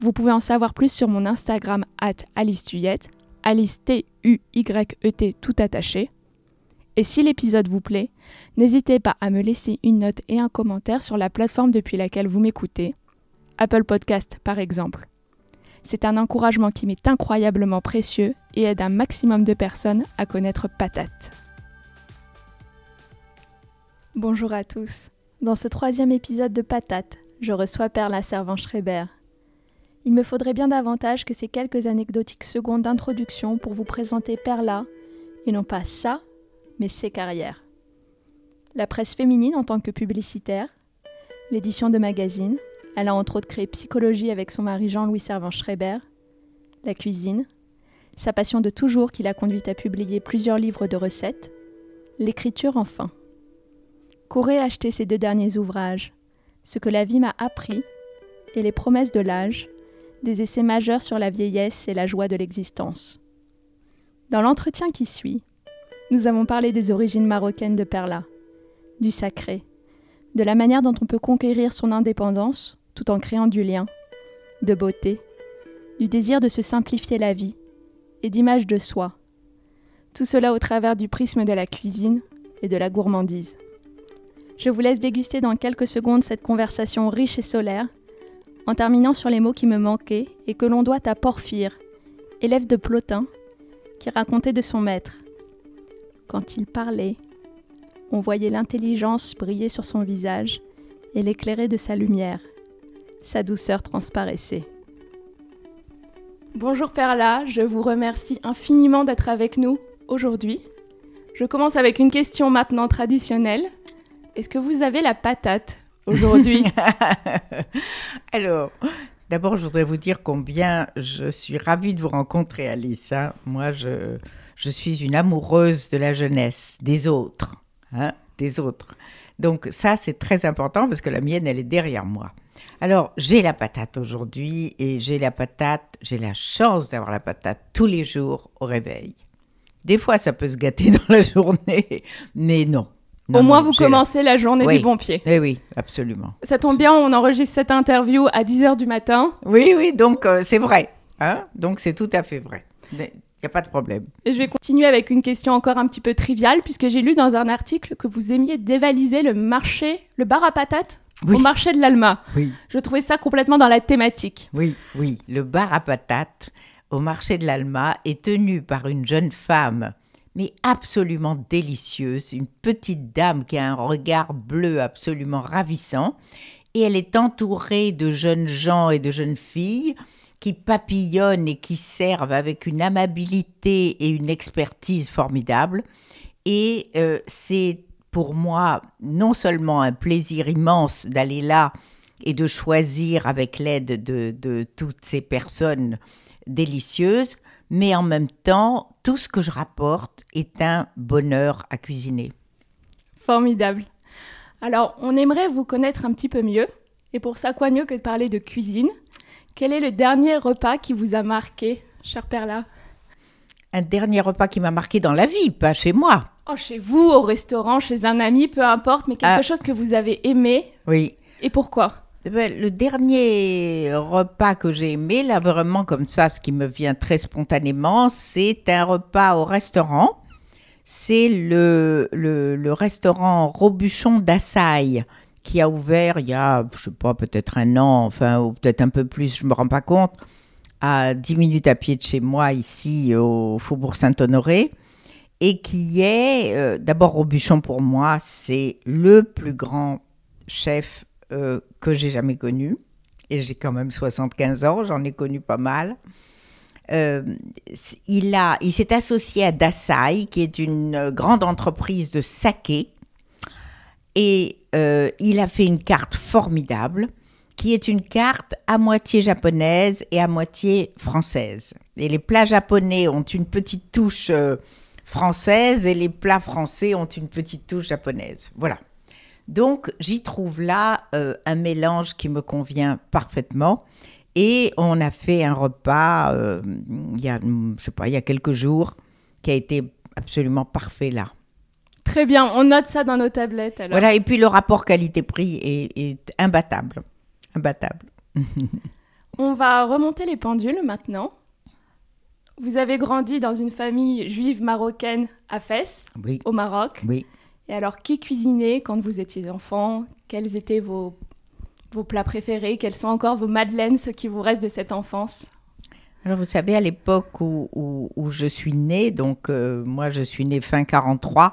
Vous pouvez en savoir plus sur mon Instagram at Alice Tuyette, Alice T-U-Y-E-T tout attaché. Et si l'épisode vous plaît, n'hésitez pas à me laisser une note et un commentaire sur la plateforme depuis laquelle vous m'écoutez, Apple Podcast par exemple. C'est un encouragement qui m'est incroyablement précieux et aide un maximum de personnes à connaître Patate. Bonjour à tous. Dans ce troisième épisode de Patate, je reçois Perla Servan-Schreiber. Il me faudrait bien davantage que ces quelques anecdotiques secondes d'introduction pour vous présenter Perla, et non pas ça, mais ses carrières. La presse féminine en tant que publicitaire, l'édition de magazines, elle a entre autres créé Psychologie avec son mari Jean-Louis Servan-Schreiber, la cuisine, sa passion de toujours qui l'a conduite à publier plusieurs livres de recettes, l'écriture enfin. Qu'aurait acheté ces deux derniers ouvrages? Ce que la vie m'a appris et les promesses de l'âge, des essais majeurs sur la vieillesse et la joie de l'existence. Dans l'entretien qui suit, nous avons parlé des origines marocaines de Perla, du sacré, de la manière dont on peut conquérir son indépendance tout en créant du lien, de beauté, du désir de se simplifier la vie et d'image de soi. Tout cela au travers du prisme de la cuisine et de la gourmandise. Je vous laisse déguster dans quelques secondes cette conversation riche et solaire, en terminant sur les mots qui me manquaient et que l'on doit à Porphyre, élève de Plotin, qui racontait de son maître. Quand il parlait, on voyait l'intelligence briller sur son visage et l'éclairer de sa lumière. Sa douceur transparaissait. Bonjour Perla, je vous remercie infiniment d'être avec nous aujourd'hui. Je commence avec une question maintenant traditionnelle. Est-ce que vous avez la patate? Aujourd'hui Alors, d'abord, je voudrais vous dire combien je suis ravie de vous rencontrer, Alice. hein. Moi, je, je suis une amoureuse de la jeunesse, des autres, hein, des autres. Donc ça, c'est très important parce que la mienne, elle est derrière moi. Alors, j'ai la patate aujourd'hui et j'ai la patate, j'ai la chance d'avoir la patate tous les jours au réveil. Des fois, ça peut se gâter dans la journée, mais non. Au moins, non, vous la- commencez la journée Oui. du bon pied. Eh oui, absolument. Ça tombe bien, on enregistre cette interview à 10h du matin. Oui, oui, donc euh, c'est vrai. Hein donc c'est tout à fait vrai. Il n'y a pas de problème. Et je vais continuer avec une question encore un petit peu triviale, puisque j'ai lu dans un article que vous aimiez dévaliser le marché, le bar à patates Oui. au marché de l'Alma. Oui, Je trouvais ça complètement dans la thématique. oui, oui. Le bar à patates au marché de l'Alma est tenu par une jeune femme, mais absolument délicieuse, une petite dame qui a un regard bleu absolument ravissant, et elle est entourée de jeunes gens et de jeunes filles qui papillonnent et qui servent avec une amabilité et une expertise formidable. Et euh, c'est pour moi non seulement un plaisir immense d'aller là et de choisir avec l'aide de, de toutes ces personnes délicieuses, mais en même temps, tout ce que je rapporte est un bonheur à cuisiner. Formidable. Alors, on aimerait vous connaître un petit peu mieux. Et pour ça, quoi mieux que de parler de cuisine? Quel est le dernier repas qui vous a marqué, chère Perla? Un dernier repas qui m'a marqué dans la vie, pas chez moi. Oh, chez vous, au restaurant, chez un ami, peu importe, mais quelque Ah. chose que vous avez aimé. Oui. Et pourquoi? Le dernier repas que j'ai aimé, là vraiment comme ça, ce qui me vient très spontanément, c'est un repas au restaurant. C'est le, le, restaurant Robuchon d'Assailles qui a ouvert il y a, je sais pas, peut-être un an, enfin, ou peut-être un peu plus, je me rends pas compte, à 10 minutes à pied de chez moi, ici au Faubourg Saint-Honoré, et qui est, euh, d'abord Robuchon pour moi, c'est le plus grand chef euh, que j'ai jamais connu. Et j'ai quand même 75 ans, j'en ai connu pas mal. Euh, il il s'est associé à Dasai, qui est une euh, grande entreprise de saké. Et il a fait une carte formidable qui est une carte à moitié japonaise et à moitié française. Et les plats japonais ont une petite touche française et les plats français ont une petite touche japonaise. Voilà. Donc j'y trouve là euh, un mélange qui me convient parfaitement. Et on a fait un repas euh, il y a, je sais pas, il y a quelques jours qui a été absolument parfait là. Très bien, on note ça dans nos tablettes alors. Voilà, et puis le rapport qualité-prix est, est imbattable. Imbattable. On va remonter les pendules maintenant. Vous avez grandi dans une famille juive marocaine à Fès, Oui, au Maroc. oui. Et alors, qui cuisinait quand vous étiez enfant? Quels étaient vos, plats préférés? Quelles sont encore vos madeleines, ce qui vous reste de cette enfance? Alors vous savez, à l'époque où je suis née, donc euh, moi je suis née fin 43,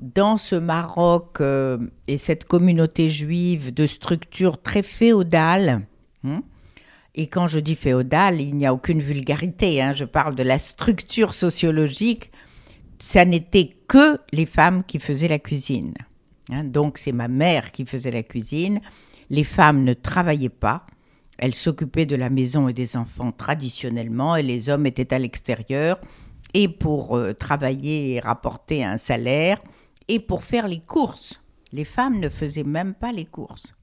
dans ce Maroc euh, et cette communauté juive de structure très féodale, hein, et quand je dis féodale, il n'y a aucune vulgarité, hein, je parle de la structure sociologique, ça n'était que les femmes qui faisaient la cuisine. hein. donc c'est ma mère qui faisait la cuisine, les femmes ne travaillaient pas, elles s'occupaient de la maison et des enfants traditionnellement et les hommes étaient à l'extérieur et pour euh, travailler et rapporter un salaire et pour faire les courses. Les femmes ne faisaient même pas les courses.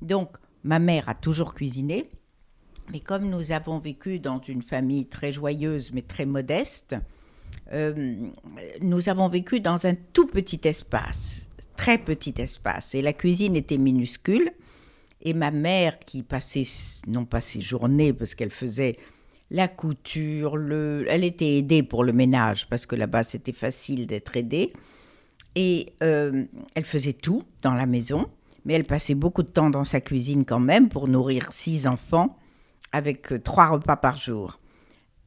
Donc ma mère a toujours cuisiné, mais comme nous avons vécu dans une famille très joyeuse mais très modeste, euh, nous avons vécu dans un tout petit espace, très petit espace, et la cuisine était minuscule. Et ma mère, qui passait, non pas ses journées, parce qu'elle faisait la couture, le... elle était aidée pour le ménage, parce que là-bas c'était facile d'être aidée. Et euh, elle faisait tout dans la maison, mais elle passait beaucoup de temps dans sa cuisine quand même pour nourrir six enfants avec euh, trois repas par jour.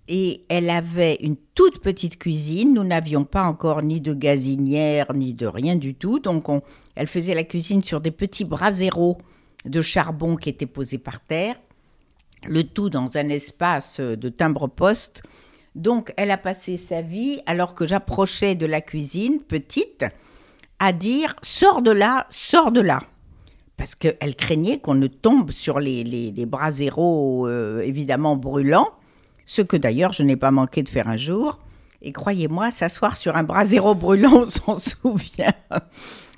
Et elle avait une toute petite cuisine. Nous n'avions pas encore ni de gazinière, ni de rien du tout. Donc, on- elle faisait la cuisine sur des petits braseros de charbon qui étaient posés par terre. Le tout dans un espace de timbre-poste. Donc, elle a passé sa vie, alors que j'approchais de la cuisine, petite, à dire Sors de là, sors de là parce qu'elle craignait qu'on ne tombe sur les, les, euh, évidemment brûlants, ce que d'ailleurs je n'ai pas manqué de faire un jour. Et croyez-moi, s'asseoir sur un brasero brûlant, on s'en souvient.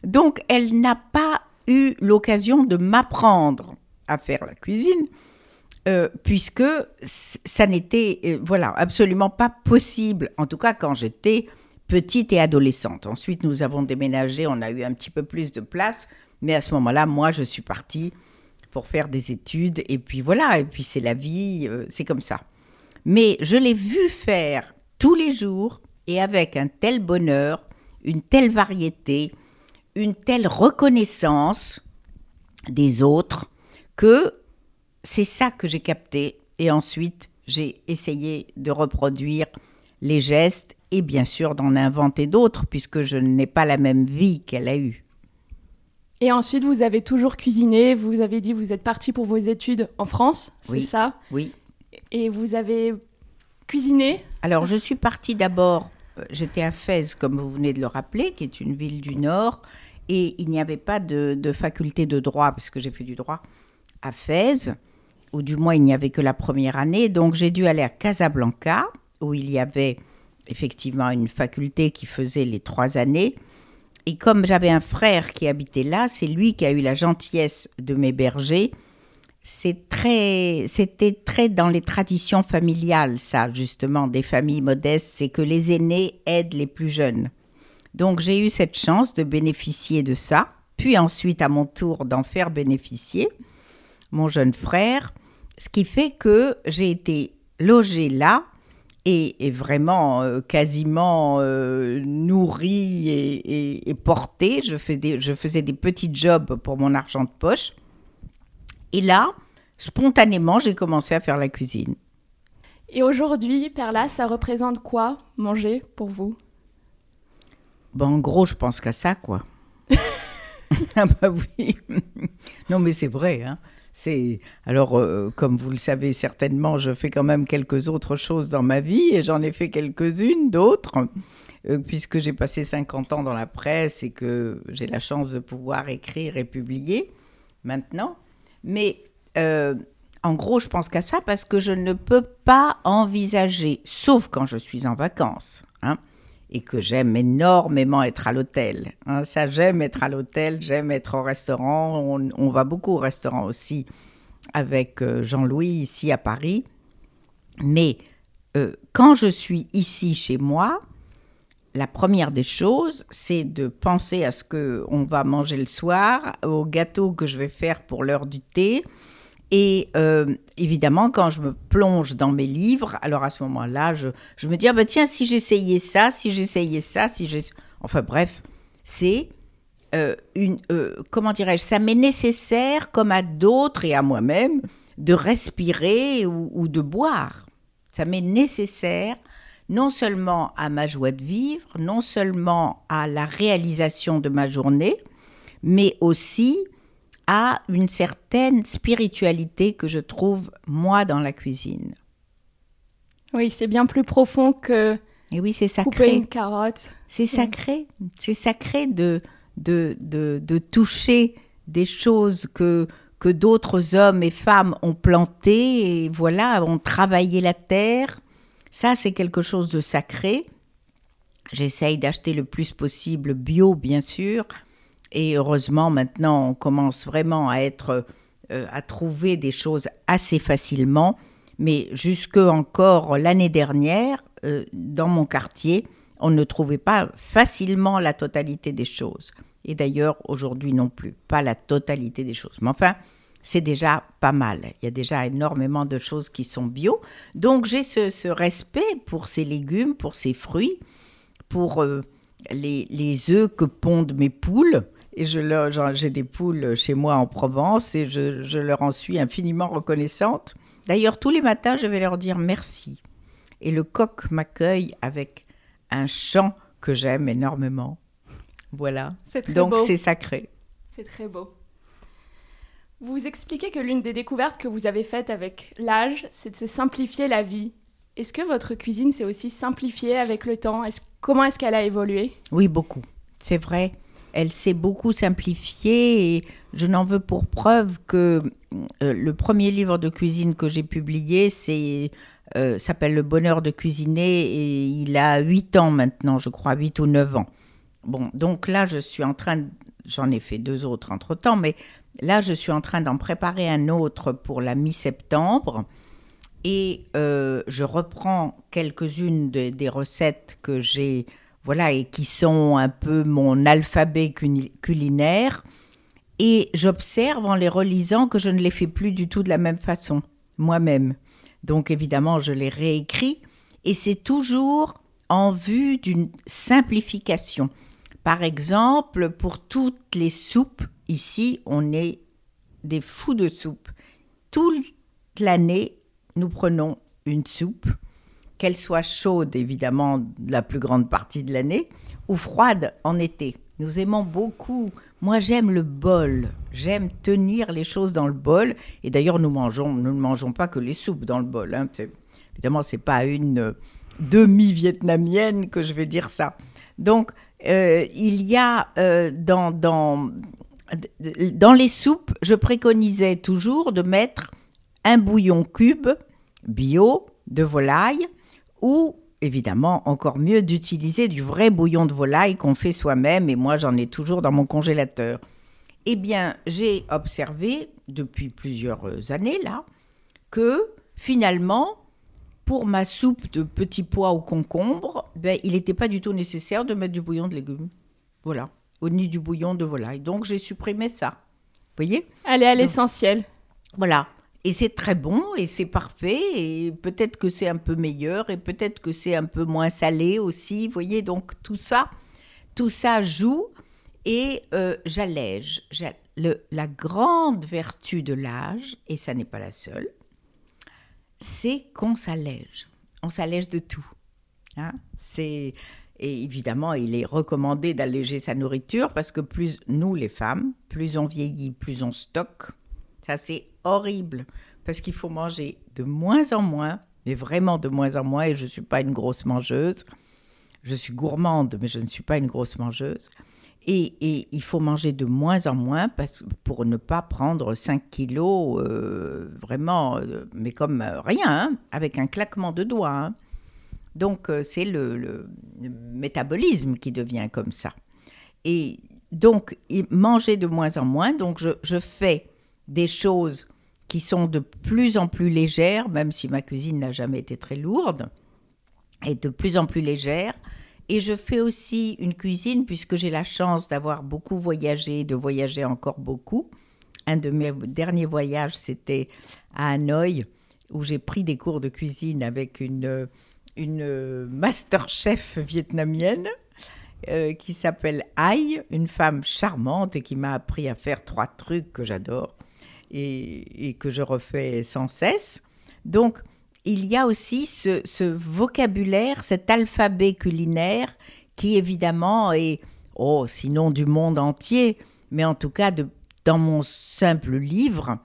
Donc elle n'a pas eu l'occasion de m'apprendre à faire la cuisine, euh, puisque ça n'était euh, voilà absolument pas possible, en tout cas quand j'étais petite et adolescente. Ensuite, nous avons déménagé, on a eu un petit peu plus de place, mais à ce moment-là, moi, je suis partie pour faire des études, et puis voilà, et puis c'est la vie, euh, c'est comme ça. Mais je l'ai vu faire tous les jours, et avec un tel bonheur, une telle variété, une telle reconnaissance des autres, que c'est ça que j'ai capté. Et ensuite, j'ai essayé de reproduire les gestes et bien sûr d'en inventer d'autres, puisque je n'ai pas la même vie qu'elle a eue. Et ensuite, vous avez toujours cuisiné. Vous avez dit vous êtes parti pour vos études en France, c'est Oui. ça? Oui. Et vous avez cuisiné Alors, je suis partie d'abord, euh, j'étais à Fès, comme vous venez de le rappeler, qui est une ville du Nord, et il n'y avait pas de, faculté de droit, puisque j'ai fait du droit à Fès, ou du moins il n'y avait que la première année, donc j'ai dû aller à Casablanca, où il y avait effectivement une faculté qui faisait les trois années. Et comme j'avais un frère qui habitait là, c'est lui qui a eu la gentillesse de m'héberger. C'est très, c'était très dans les traditions familiales, ça, justement, des familles modestes, c'est que les aînés aident les plus jeunes. Donc j'ai eu cette chance de bénéficier de ça, puis ensuite à mon tour d'en faire bénéficier mon jeune frère, ce qui fait que j'ai été logée là et, vraiment euh, quasiment euh, nourrie et, et- je faisais des petits jobs pour mon argent de poche. Et là, spontanément, j'ai commencé à faire la cuisine. Et aujourd'hui, Perla, ça représente quoi manger pour vous? Bon, en gros, je pense qu'à ça, quoi. ah bah oui. non, mais c'est vrai. Hein. C'est alors, euh, comme vous le savez certainement, je fais quand même quelques autres choses dans ma vie et j'en ai fait quelques-unes d'autres, euh, puisque j'ai passé 50 ans dans la presse et que j'ai la chance de pouvoir écrire et publier maintenant. Mais euh, en gros, je pense qu'à ça parce que je ne peux pas envisager, sauf quand je suis en vacances, hein, et que j'aime énormément être à l'hôtel. Hein. ça, j'aime être à l'hôtel, j'aime être au restaurant. On, va beaucoup au restaurant aussi avec euh, Jean-Louis ici à Paris. Mais euh, quand je suis ici chez moi, la première des choses, c'est de penser à ce que on va manger le soir, au gâteau que je vais faire pour l'heure du thé. Et euh, évidemment, quand je me plonge dans mes livres, alors à ce moment-là, je, me dis, ah ben tiens, si j'essayais ça, si j'essayais ça, si j'ai... Enfin bref, c'est euh, une... comment dirais-je Ça m'est nécessaire, comme à d'autres et à moi-même, de respirer ou de boire. Ça m'est nécessaire non seulement à ma joie de vivre, non seulement à la réalisation de ma journée, mais aussi à une certaine spiritualité que je trouve moi dans la cuisine. Oui, c'est bien plus profond que et oui, c'est sacré. couper une carotte. C'est sacré. C'est sacré de, de, de, de, toucher des choses que, que d'autres hommes et femmes ont planté et voilà, ont travaillé la terre. Ça, c'est quelque chose de sacré. J'essaye d'acheter le plus possible bio, bien sûr. Et heureusement, maintenant, on commence vraiment à être, euh, à trouver des choses assez facilement. Mais jusque encore l'année dernière, euh, dans mon quartier, on ne trouvait pas facilement la totalité des choses. Et d'ailleurs, aujourd'hui non plus, pas la totalité des choses. Mais enfin, c'est déjà pas mal. Il y a déjà énormément de choses qui sont bio. Donc j'ai ce, respect pour ces légumes, pour ces fruits, pour euh, les, les œufs que pondent mes poules. Et je j'ai des poules chez moi en Provence et je, je leur en suis infiniment reconnaissante. D'ailleurs, tous les matins, je vais leur dire merci. Et le coq m'accueille avec un chant que j'aime énormément. Voilà. Donc c'est sacré. C'est très beau. Vous expliquez que l'une des découvertes que vous avez faites avec l'âge, c'est de se simplifier la vie. Est-ce que votre cuisine s'est aussi simplifiée avec le temps? Comment est-ce qu'elle a évolué? Oui, beaucoup. C'est vrai. Elle s'est beaucoup simplifiée et je n'en veux pour preuve que euh, le premier livre de cuisine que j'ai publié, c'est euh, s'appelle Le bonheur de cuisiner et il a 8 ans maintenant, je crois, 8 ou 9 ans. Bon, donc là, je suis en train, j'en ai fait deux autres entre-temps, mais Là, je suis en train d'en préparer un autre pour la mi-septembre. Et euh, je reprends quelques-unes des recettes que j'ai, voilà, et qui sont un peu mon alphabet culinaire. Et j'observe en les relisant que je ne les fais plus du tout de la même façon, moi-même. Donc évidemment, je les réécris. Et c'est toujours en vue d'une simplification. Par exemple, pour toutes les soupes, Ici, on est des fous de soupe. Toute l'année, nous prenons une soupe, qu'elle soit chaude, évidemment, la plus grande partie de l'année, ou froide en été. Nous aimons beaucoup. Moi, j'aime le bol. J'aime tenir les choses dans le bol. Et d'ailleurs, nous mangeons, nous ne mangeons pas que les soupes dans le bol. Hein. Évidemment, c'est pas une demi-vietnamienne que je vais dire ça. Donc, euh, il y a euh, dans, dans, dans les soupes, je préconisais toujours de mettre un bouillon cube bio de volaille ou évidemment encore mieux d'utiliser du vrai bouillon de volaille qu'on fait soi-même et moi j'en ai toujours dans mon congélateur. Eh bien, j'ai observé depuis plusieurs années là que finalement pour ma soupe de petits pois au concombre, ben, il n'était pas du tout nécessaire de mettre du bouillon de légumes. Voilà au nid du bouillon de volaille. Donc j'ai supprimé ça. Vous voyez Aller à l'essentiel. Voilà. Et c'est très bon et c'est parfait et peut-être que c'est un peu meilleur et peut-être que c'est un peu moins salé aussi. Vous voyez? Donc tout ça, tout ça joue et euh, j'allège. la grande vertu de l'âge, et ça n'est pas la seule, c'est qu'on s'allège. On s'allège de tout. Hein? C'est et évidemment, il est recommandé d'alléger sa nourriture parce que plus nous, les femmes, plus on vieillit, plus on stocke. Ça, c'est horrible parce qu'il faut manger de moins en moins, mais vraiment de moins en moins. Et je ne suis pas une grosse mangeuse. Je suis gourmande, mais je ne suis pas une grosse mangeuse. Et, il faut manger de moins en moins parce, pour ne pas prendre 5 kilos, euh, vraiment, euh, mais comme rien, hein, avec un claquement de doigts. Hein. Donc, euh, c'est le, métabolisme qui devient comme ça. Et donc, manger de moins en moins. Donc, je, fais des choses qui sont de plus en plus légères, même si ma cuisine n'a jamais été très lourde, et de plus en plus légère. Et je fais aussi une cuisine puisque j'ai la chance d'avoir beaucoup voyagé, de voyager encore beaucoup. Un de mes derniers voyages, c'était à Hanoï, où j'ai pris des cours de cuisine avec une, une master chef vietnamienne euh, qui s'appelle Ai, une femme charmante et qui m'a appris à faire trois trucs que j'adore et, que je refais sans cesse. Donc, il y a aussi ce, vocabulaire, cet alphabet culinaire qui évidemment est, oh, sinon du monde entier, mais en tout cas dans mon simple livre,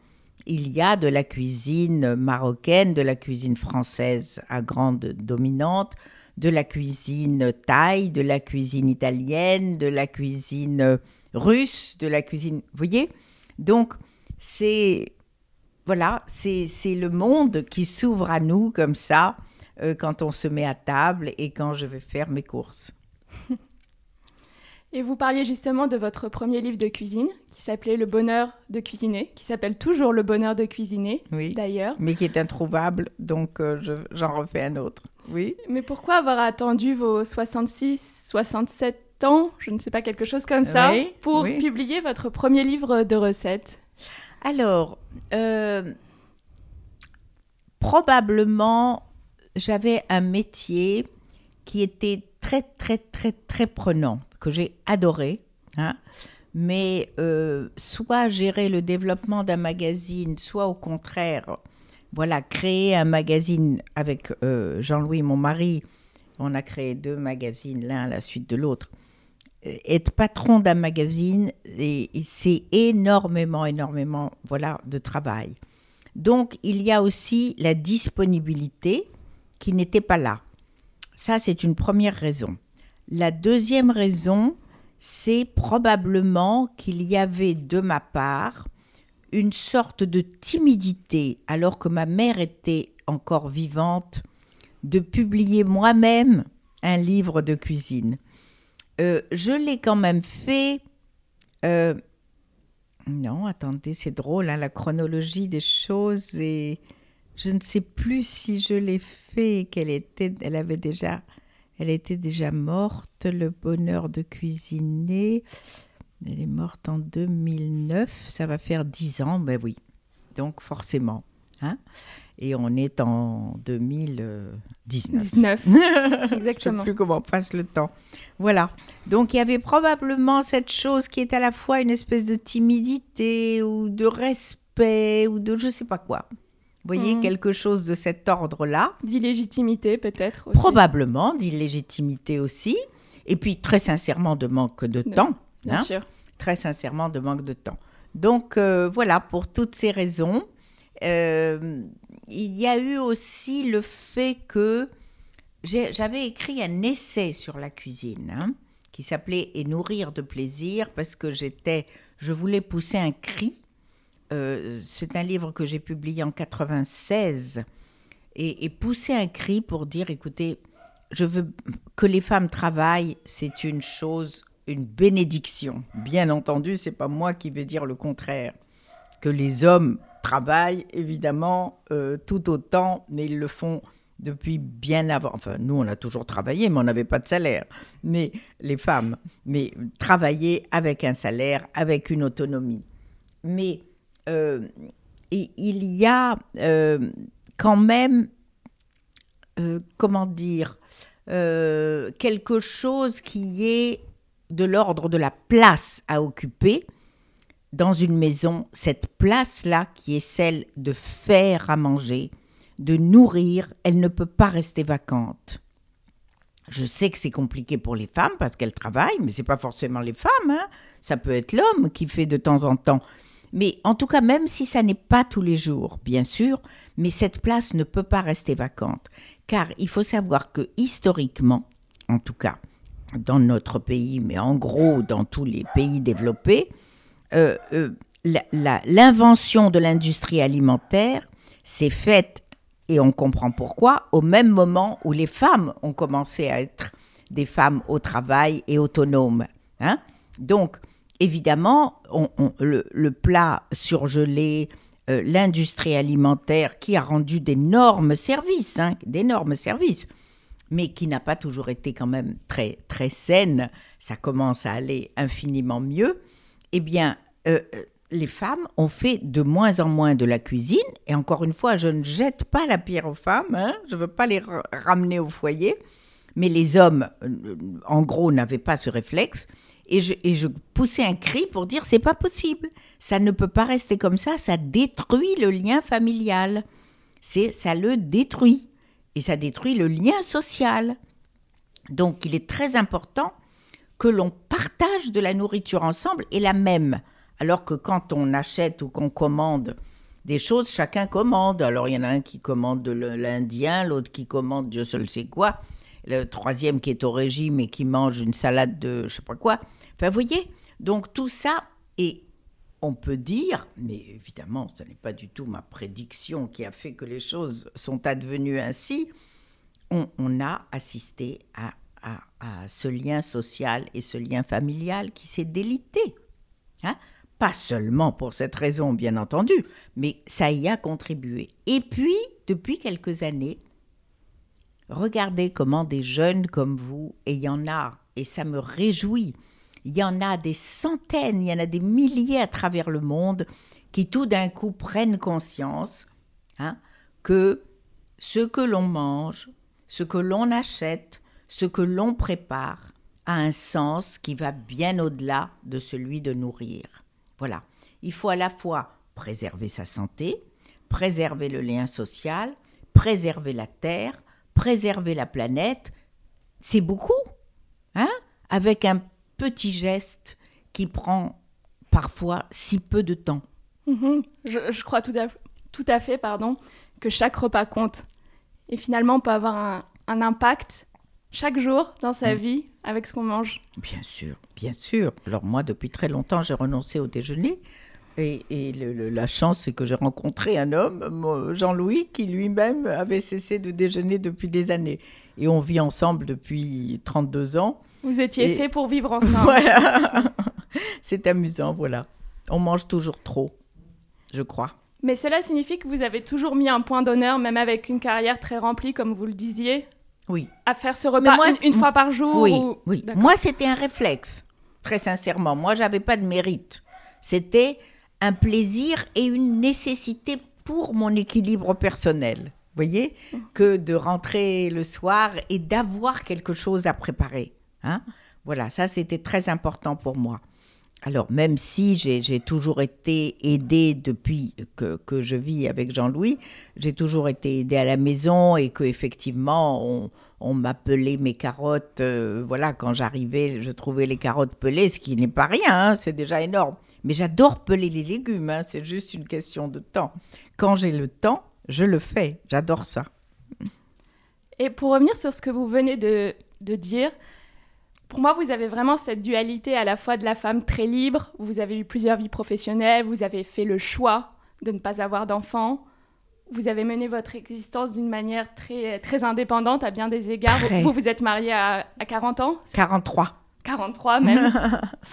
il y a de la cuisine marocaine, de la cuisine française à grande dominante, de la cuisine thaï, de la cuisine italienne, de la cuisine russe, de la cuisine... Vous voyez? Donc, c'est voilà, c'est le monde qui s'ouvre à nous comme ça euh, quand on se met à table et quand je vais faire mes courses. Et vous parliez justement de votre premier livre de cuisine qui s'appelait Le bonheur de cuisiner, qui s'appelle toujours Le bonheur de cuisiner, oui, d'ailleurs. Mais qui est introuvable, donc euh, j'en refais un autre. Oui. Mais pourquoi avoir attendu vos 66, 67 ans, je ne sais pas, quelque chose comme ça, pour publier votre premier livre de recettes? Alors, euh, probablement, j'avais un métier qui était très, très, très, très prenant, que j'ai adoré. Hein. mais euh, soit gérer le développement d'un magazine, soit au contraire, voilà, créer un magazine avec euh, Jean-Louis, mon mari. On a créé deux magazines, l'un à la suite de l'autre être patron d'un magazine, c'est énormément, énormément voilà, de travail. Donc, il y a aussi la disponibilité qui n'était pas là. Ça, c'est une première raison. La deuxième raison, c'est probablement qu'il y avait de ma part une sorte de timidité, alors que ma mère était encore vivante, de publier moi-même un livre de cuisine. Euh, je l'ai quand même fait. Euh, non, attendez, c'est drôle, hein, la chronologie des choses et je ne sais plus si je l'ai fait, qu'elle était, elle avait déjà, elle était déjà morte. Le bonheur de cuisiner, elle est morte en 2009, ça va faire dix ans, ben oui, donc forcément. Hein et on est en 2019. 19, exactement. Je ne sais plus comment passe le temps. Voilà. Donc il y avait probablement cette chose qui est à la fois une espèce de timidité ou de respect ou de je ne sais pas quoi. Vous voyez, mhm. quelque chose de cet ordre-là. D'illégitimité peut-être Probablement, d'illégitimité aussi. Et puis très sincèrement de manque de, temps. Bien hein. sûr. Très sincèrement de manque de temps. Donc euh, voilà, pour toutes ces raisons, euh, il y a eu aussi le fait que j'avais écrit un essai sur la cuisine hein, qui s'appelait Et nourrir de plaisir parce que j'étais, je voulais pousser un cri. Euh, c'est un livre que j'ai publié en 96 et, pousser un cri pour dire écoutez, je veux que les femmes travaillent, c'est une chose, une bénédiction. Bien entendu, c'est pas moi qui vais dire le contraire. Que les hommes travaillent évidemment euh, tout autant, mais ils le font depuis bien avant. Enfin, nous, on a toujours travaillé, mais on n'avait pas de salaire. Mais les femmes, mais travailler avec un salaire, avec une autonomie. Mais euh, il y a euh, quand même, comment dire, quelque chose qui est de l'ordre de la place à occuper dans une maison cette place-là qui est celle de faire à manger, de nourrir, elle ne peut pas rester vacante. Je sais que c'est compliqué pour les femmes parce qu'elles travaillent, mais c'est pas forcément les femmes. Hein. Ça peut être l'homme qui fait de temps en temps. Mais en tout cas, même si ça n'est pas tous les jours, bien sûr, mais cette place ne peut pas rester vacante. Car il faut savoir que historiquement, en tout cas, dans notre pays, mais en gros dans tous les pays développés, euh, euh, l'invention de l'industrie alimentaire s'est faite, et on comprend pourquoi, au même moment où les femmes ont commencé à être des femmes au travail et autonomes. Hein. Donc, évidemment, le, plat surgelé, euh, l'industrie alimentaire qui a rendu d'énormes services, hein, d'énormes services, mais qui n'a pas toujours été quand même très, très saine, ça commence à aller infiniment mieux, eh bien, euh, euh, les femmes ont fait de moins en moins de la cuisine. Et encore une fois, je ne jette pas la pierre aux femmes, hein, je ne veux pas les ramener au foyer. Mais les hommes, en gros, n'avaient pas ce réflexe. Et je, poussais un cri pour dire c'est pas possible. Ça ne peut pas rester comme ça. Ça détruit le lien familial. C'est ça le détruit et ça détruit le lien social. Donc, il est très important que l'on partage de la nourriture ensemble et la même. Alors que quand on achète ou qu'on commande des choses, chacun commande. Alors il y en a un qui commande de l'indien, l'autre qui commande je ne sais quoi, le troisième qui est au régime et qui mange une salade de je sais pas quoi. Enfin, vous voyez Donc tout ça, et on peut dire, mais évidemment, ce n'est pas du tout ma prédiction qui a fait que les choses sont advenues ainsi, on, a assisté à, à, ce lien social et ce lien familial qui s'est délité. Hein pas seulement pour cette raison, bien entendu, mais ça y a contribué. Et puis, depuis quelques années, regardez comment des jeunes comme vous, et il y en a, et ça me réjouit, il y en a des centaines, il y en a des milliers à travers le monde qui tout d'un coup prennent conscience hein, que ce que l'on mange, ce que l'on achète, ce que l'on prépare a un sens qui va bien au-delà de celui de nourrir. Voilà. Il faut à la fois préserver sa santé, préserver le lien social, préserver la terre, préserver la planète. C'est beaucoup, hein Avec un petit geste qui prend parfois si peu de temps. Mhm. Je, crois tout à, tout à, fait pardon, que chaque repas compte. Et finalement, on peut avoir un, un impact chaque jour dans sa mm. vie avec ce qu'on mange. Bien sûr, bien sûr. Alors moi, depuis très longtemps, j'ai renoncé au déjeuner. Et, et la chance, c'est que j'ai rencontré un homme, Jean-Louis, qui lui-même avait cessé de déjeuner depuis des années. Et on vit ensemble depuis 32 ans. Vous étiez fait pour vivre ensemble. Voilà. c'est amusant, voilà. On mange toujours trop, je crois. Mais cela signifie que vous avez toujours mis un point d'honneur, même avec une carrière très remplie, comme vous le disiez, oui. À faire ce repas une, fois par jour Oui, oui. Moi, c'était un réflexe, très sincèrement. Moi, j'avais pas de mérite. C'était un plaisir et une nécessité pour mon équilibre personnel. Vous voyez Que de rentrer le soir et d'avoir quelque chose à préparer. Hein voilà, ça, c'était très important pour moi. Alors, même si j'ai toujours été aidée depuis que, que je vis avec Jean-Louis, j'ai toujours été aidée à la maison et qu'effectivement, on, on m'appelait mes carottes. Euh, voilà, quand j'arrivais, je trouvais les carottes pelées, ce qui n'est pas rien, hein, c'est déjà énorme. Mais j'adore peler les légumes, hein, c'est juste une question de temps. Quand j'ai le temps, je le fais, j'adore ça. Et pour revenir sur ce que vous venez de dire, pour moi, vous avez vraiment cette dualité à la fois de la femme très libre, vous avez eu plusieurs vies professionnelles, vous avez fait le choix de ne pas avoir d'enfants, vous avez mené votre existence d'une manière très, très indépendante à bien des égards. Vous, vous êtes mariée à, à 40 ans? 43. 43 même.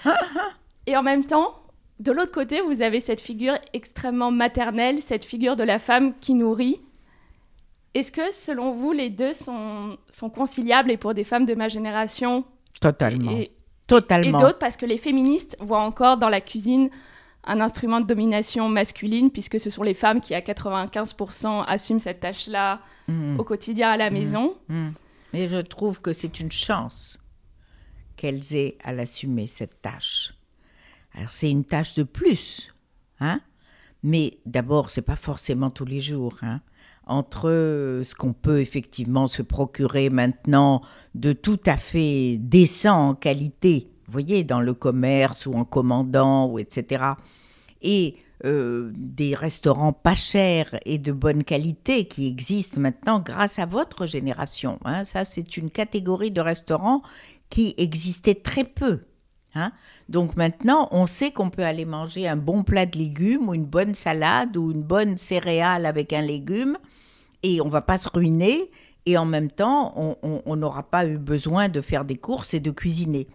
Et en même temps, de l'autre côté, vous avez cette figure extrêmement maternelle, cette figure de la femme qui nourrit. Est-ce que, selon vous, les deux sont, sont conciliables et pour des femmes de ma génération Totalement. Et, Totalement. Et d'autres, parce que les féministes voient encore dans la cuisine un instrument de domination masculine, puisque ce sont les femmes qui, à 95%, assument cette tâche-là mmh. au quotidien à la mmh. maison. Mmh. Mais je trouve que c'est une chance qu'elles aient à l'assumer, cette tâche. Alors, c'est une tâche de plus, hein mais d'abord, c'est pas forcément tous les jours. Hein entre ce qu'on peut effectivement se procurer maintenant de tout à fait décent en qualité, vous voyez, dans le commerce ou en commandant, ou etc., et euh, des restaurants pas chers et de bonne qualité qui existent maintenant grâce à votre génération. Hein. Ça, c'est une catégorie de restaurants qui existait très peu. Hein. Donc maintenant, on sait qu'on peut aller manger un bon plat de légumes ou une bonne salade ou une bonne céréale avec un légume et on va pas se ruiner et en même temps, on n'aura pas eu besoin de faire des courses et de cuisiner.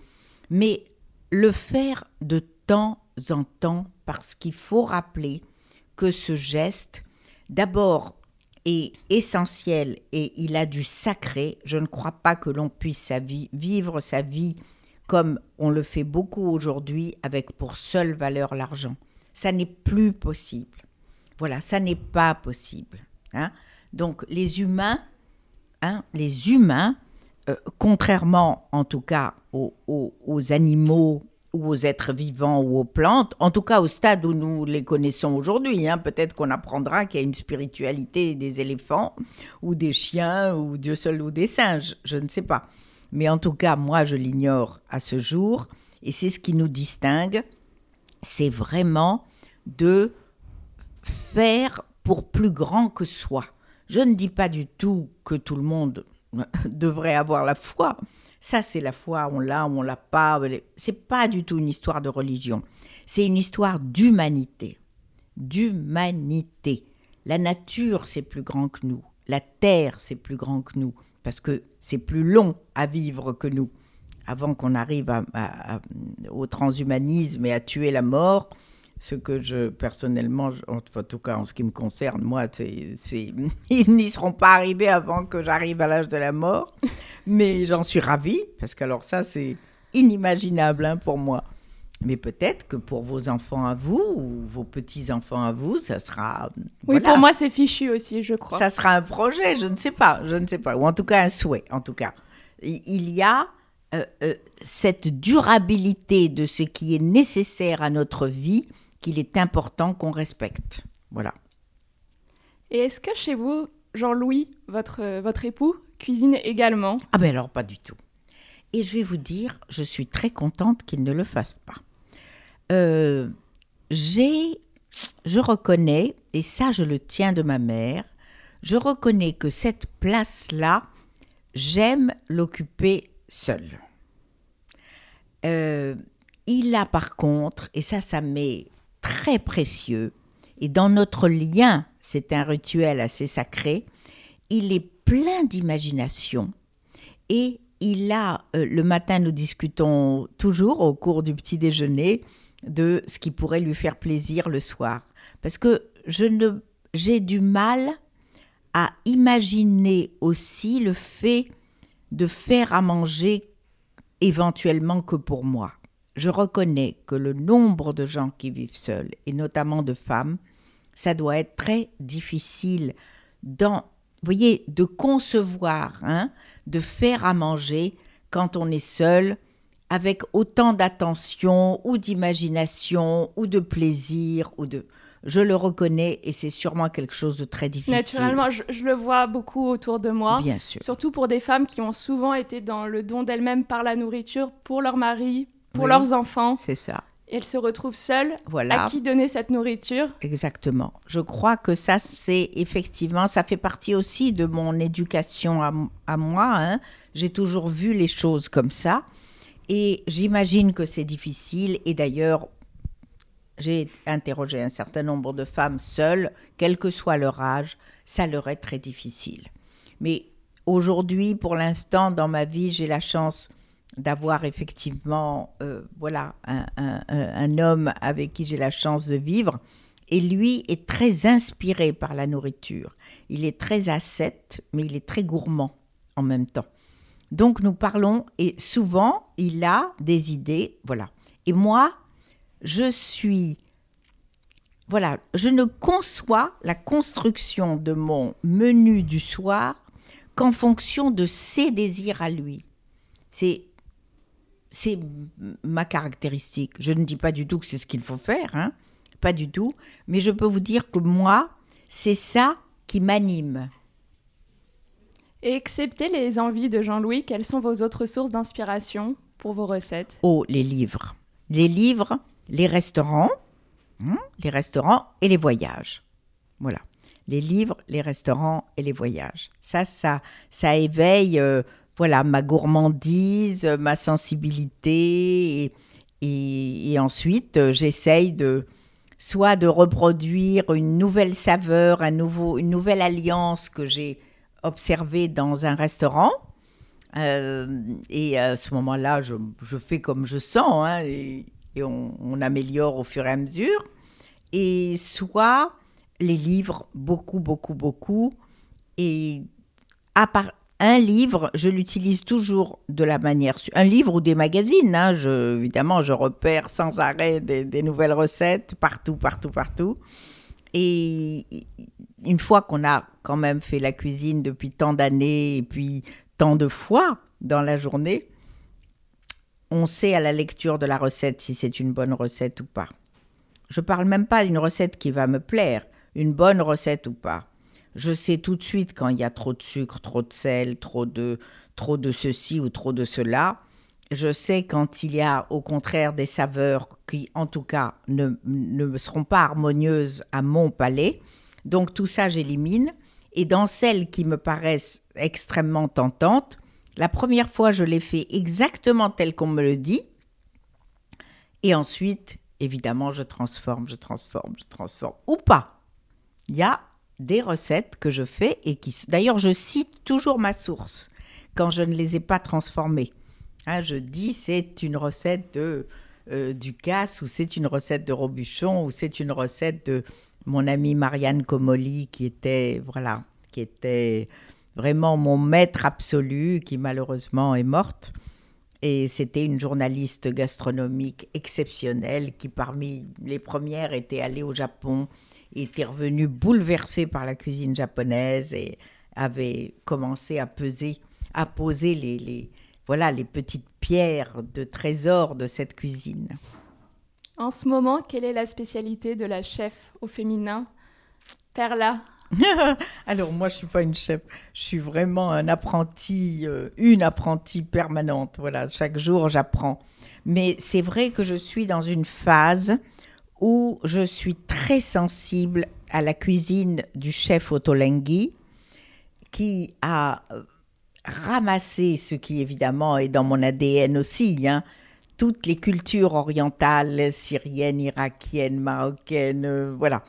Mais le faire de temps en temps parce qu'il faut rappeler que ce geste, d'abord, est essentiel et il a du sacré. Je ne crois pas que l'on puisse vivre sa vie comme on le fait beaucoup aujourd'hui avec pour seule valeur l'argent. Ça n'est plus possible. Voilà, ça n'est pas possible. Hein. Donc les humains, hein, les humains, euh, contrairement en tout cas aux, aux animaux ou aux êtres vivants ou aux plantes, en tout cas au stade où nous les connaissons aujourd'hui. Hein. Peut-être qu'on apprendra qu'il y a une spiritualité des éléphants ou des chiens ou Dieu seul ou des singes, je ne sais pas. Mais en tout cas, moi, je l'ignore à ce jour et c'est ce qui nous distingue, c'est vraiment de faire pour plus grand que soi. Je ne dis pas du tout que tout le monde devrait avoir la foi, ça, c'est la foi, on l'a, on l'a pas. C'est pas du tout une histoire de religion. C'est une histoire d'humanité. D'humanité. La nature, c'est plus grand que nous. La terre, c'est plus grand que nous. Parce que c'est plus long à vivre que nous. Avant qu'on arrive au transhumanisme et à tuer la mort, ce que je, personnellement, en tout cas en ce qui me concerne, moi, c'est, ils n'y seront pas arrivés avant que j'arrive à l'âge de la mort. Mais j'en suis ravie, parce que alors ça, c'est inimaginable hein, pour moi. Mais peut-être que pour vos enfants à vous ou vos petits-enfants à vous, ça sera. Oui, pour moi, c'est fichu aussi, je crois. Ça sera un projet, je ne sais pas, je ne sais pas. Ou en tout cas, un souhait, en tout cas. Il y a euh, euh, cette durabilité de ce qui est nécessaire à notre vie qu'il est important qu'on respecte. Voilà. Et est-ce que chez vous, Jean-Louis, votre, votre époux, cuisine également? Ah ben alors pas du tout. Et je vais vous dire, je suis très contente qu'il ne le fasse pas. Euh, j'ai, je reconnais, et ça je le tiens de ma mère, je reconnais que cette place-là, j'aime l'occuper seule. Euh, il a par contre, et ça, ça m'est très précieux. Et dans notre lien, c'est un rituel assez sacré, il est plein d'imagination et il a, euh, le matin nous discutons toujours au cours du petit déjeuner de ce qui pourrait lui faire plaisir le soir. Parce que je ne, j'ai du mal à imaginer aussi le fait de faire à manger éventuellement que pour moi je reconnais que le nombre de gens qui vivent seuls, et notamment de femmes, ça doit être très difficile dans, voyez, de concevoir, hein, de faire à manger quand on est seul, avec autant d'attention ou d'imagination ou de plaisir ou de... Je le reconnais et c'est sûrement quelque chose de très difficile. Naturellement, je, je, le vois beaucoup autour de moi. Bien sûr. Surtout pour des femmes qui ont souvent été dans le don d'elles-mêmes par la nourriture pour leur mari, pour leurs enfants. C'est ça. elles se retrouvent seules. Voilà. À qui donner cette nourriture Exactement. Je crois que ça, c'est effectivement, ça fait partie aussi de mon éducation à, moi. Hein. J'ai toujours vu les choses comme ça. Et j'imagine que c'est difficile. Et d'ailleurs, j'ai interrogé un certain nombre de femmes seules, quel que soit leur âge, ça leur est très difficile. Mais aujourd'hui, pour l'instant, dans ma vie, j'ai la chance d'avoir effectivement euh, voilà un, homme avec qui j'ai la chance de vivre. Et lui est très inspiré par la nourriture. Il est très ascète, mais il est très gourmand en même temps. Donc nous parlons et souvent il a des idées, voilà. Et moi, je suis voilà, je ne conçois la construction de mon menu du soir qu'en fonction de ses désirs à lui. C'est c'est ma caractéristique. Je ne dis pas du tout que c'est ce qu'il faut faire, hein, pas du tout, mais je peux vous dire que moi, c'est ça qui m'anime. Et excepté les envies de Jean-Louis, quelles sont vos autres sources d'inspiration pour vos recettes? Oh, les livres. Les livres, les restaurants, hein, les restaurants et les voyages. Voilà. Les livres, les restaurants et les voyages. Ça, ça, ça éveille euh, voilà, ma gourmandise, ma sensibilité. Et, ensuite, euh, j'essaye de soit de reproduire une nouvelle saveur, un nouveau, une nouvelle alliance que j'ai observée dans un restaurant. Euh, et à ce moment-là, je, je, fais comme je sens, hein, et, on, améliore au fur et à mesure. Et soit les livres, beaucoup, beaucoup, beaucoup. Et à un livre, je l'utilise toujours de la manière. Un livre ou des magazines, hein, je, évidemment, je repère sans arrêt des, des, nouvelles recettes partout, partout, partout. Et une fois qu'on a quand même fait la cuisine depuis tant d'années et puis tant de fois dans la journée, on sait à la lecture de la recette si c'est une bonne recette ou pas. Je parle même pas d'une recette qui va me plaire, une bonne recette ou pas. Je sais tout de suite quand il y a trop de sucre, trop de sel, trop de, trop de ceci ou trop de cela. Je sais quand il y a au contraire des saveurs qui, en tout cas, ne, ne seront pas harmonieuses à mon palais. Donc tout ça, j'élimine. Et dans celles qui me paraissent extrêmement tentantes, la première fois, je les fais exactement tel qu'on me le dit. Et ensuite, évidemment, je transforme, je transforme, je transforme. Ou pas. Il y a des recettes que je fais et qui... D'ailleurs, je cite toujours ma source quand je ne les ai pas transformées. Hein, je dis c'est une recette de euh, Ducasse ou c'est une recette de Robuchon ou c'est une recette de mon amie Marianne Comoli qui était voilà qui était vraiment mon maître absolu qui malheureusement est morte et c'était une journaliste gastronomique exceptionnelle qui parmi les premières était allée au Japon était revenue bouleversée par la cuisine japonaise et avait commencé à peser à poser les, les voilà les petites pierres de trésor de cette cuisine. En ce moment, quelle est la spécialité de la chef au féminin? Perla. Alors moi, je suis pas une chef, je suis vraiment un apprenti, euh, une apprentie permanente. Voilà, chaque jour j'apprends. Mais c'est vrai que je suis dans une phase où je suis très sensible à la cuisine du chef Ottolenghi, qui a ramassé ce qui évidemment est dans mon ADN aussi, hein, toutes les cultures orientales, syriennes, irakiennes, marocaines, euh, voilà.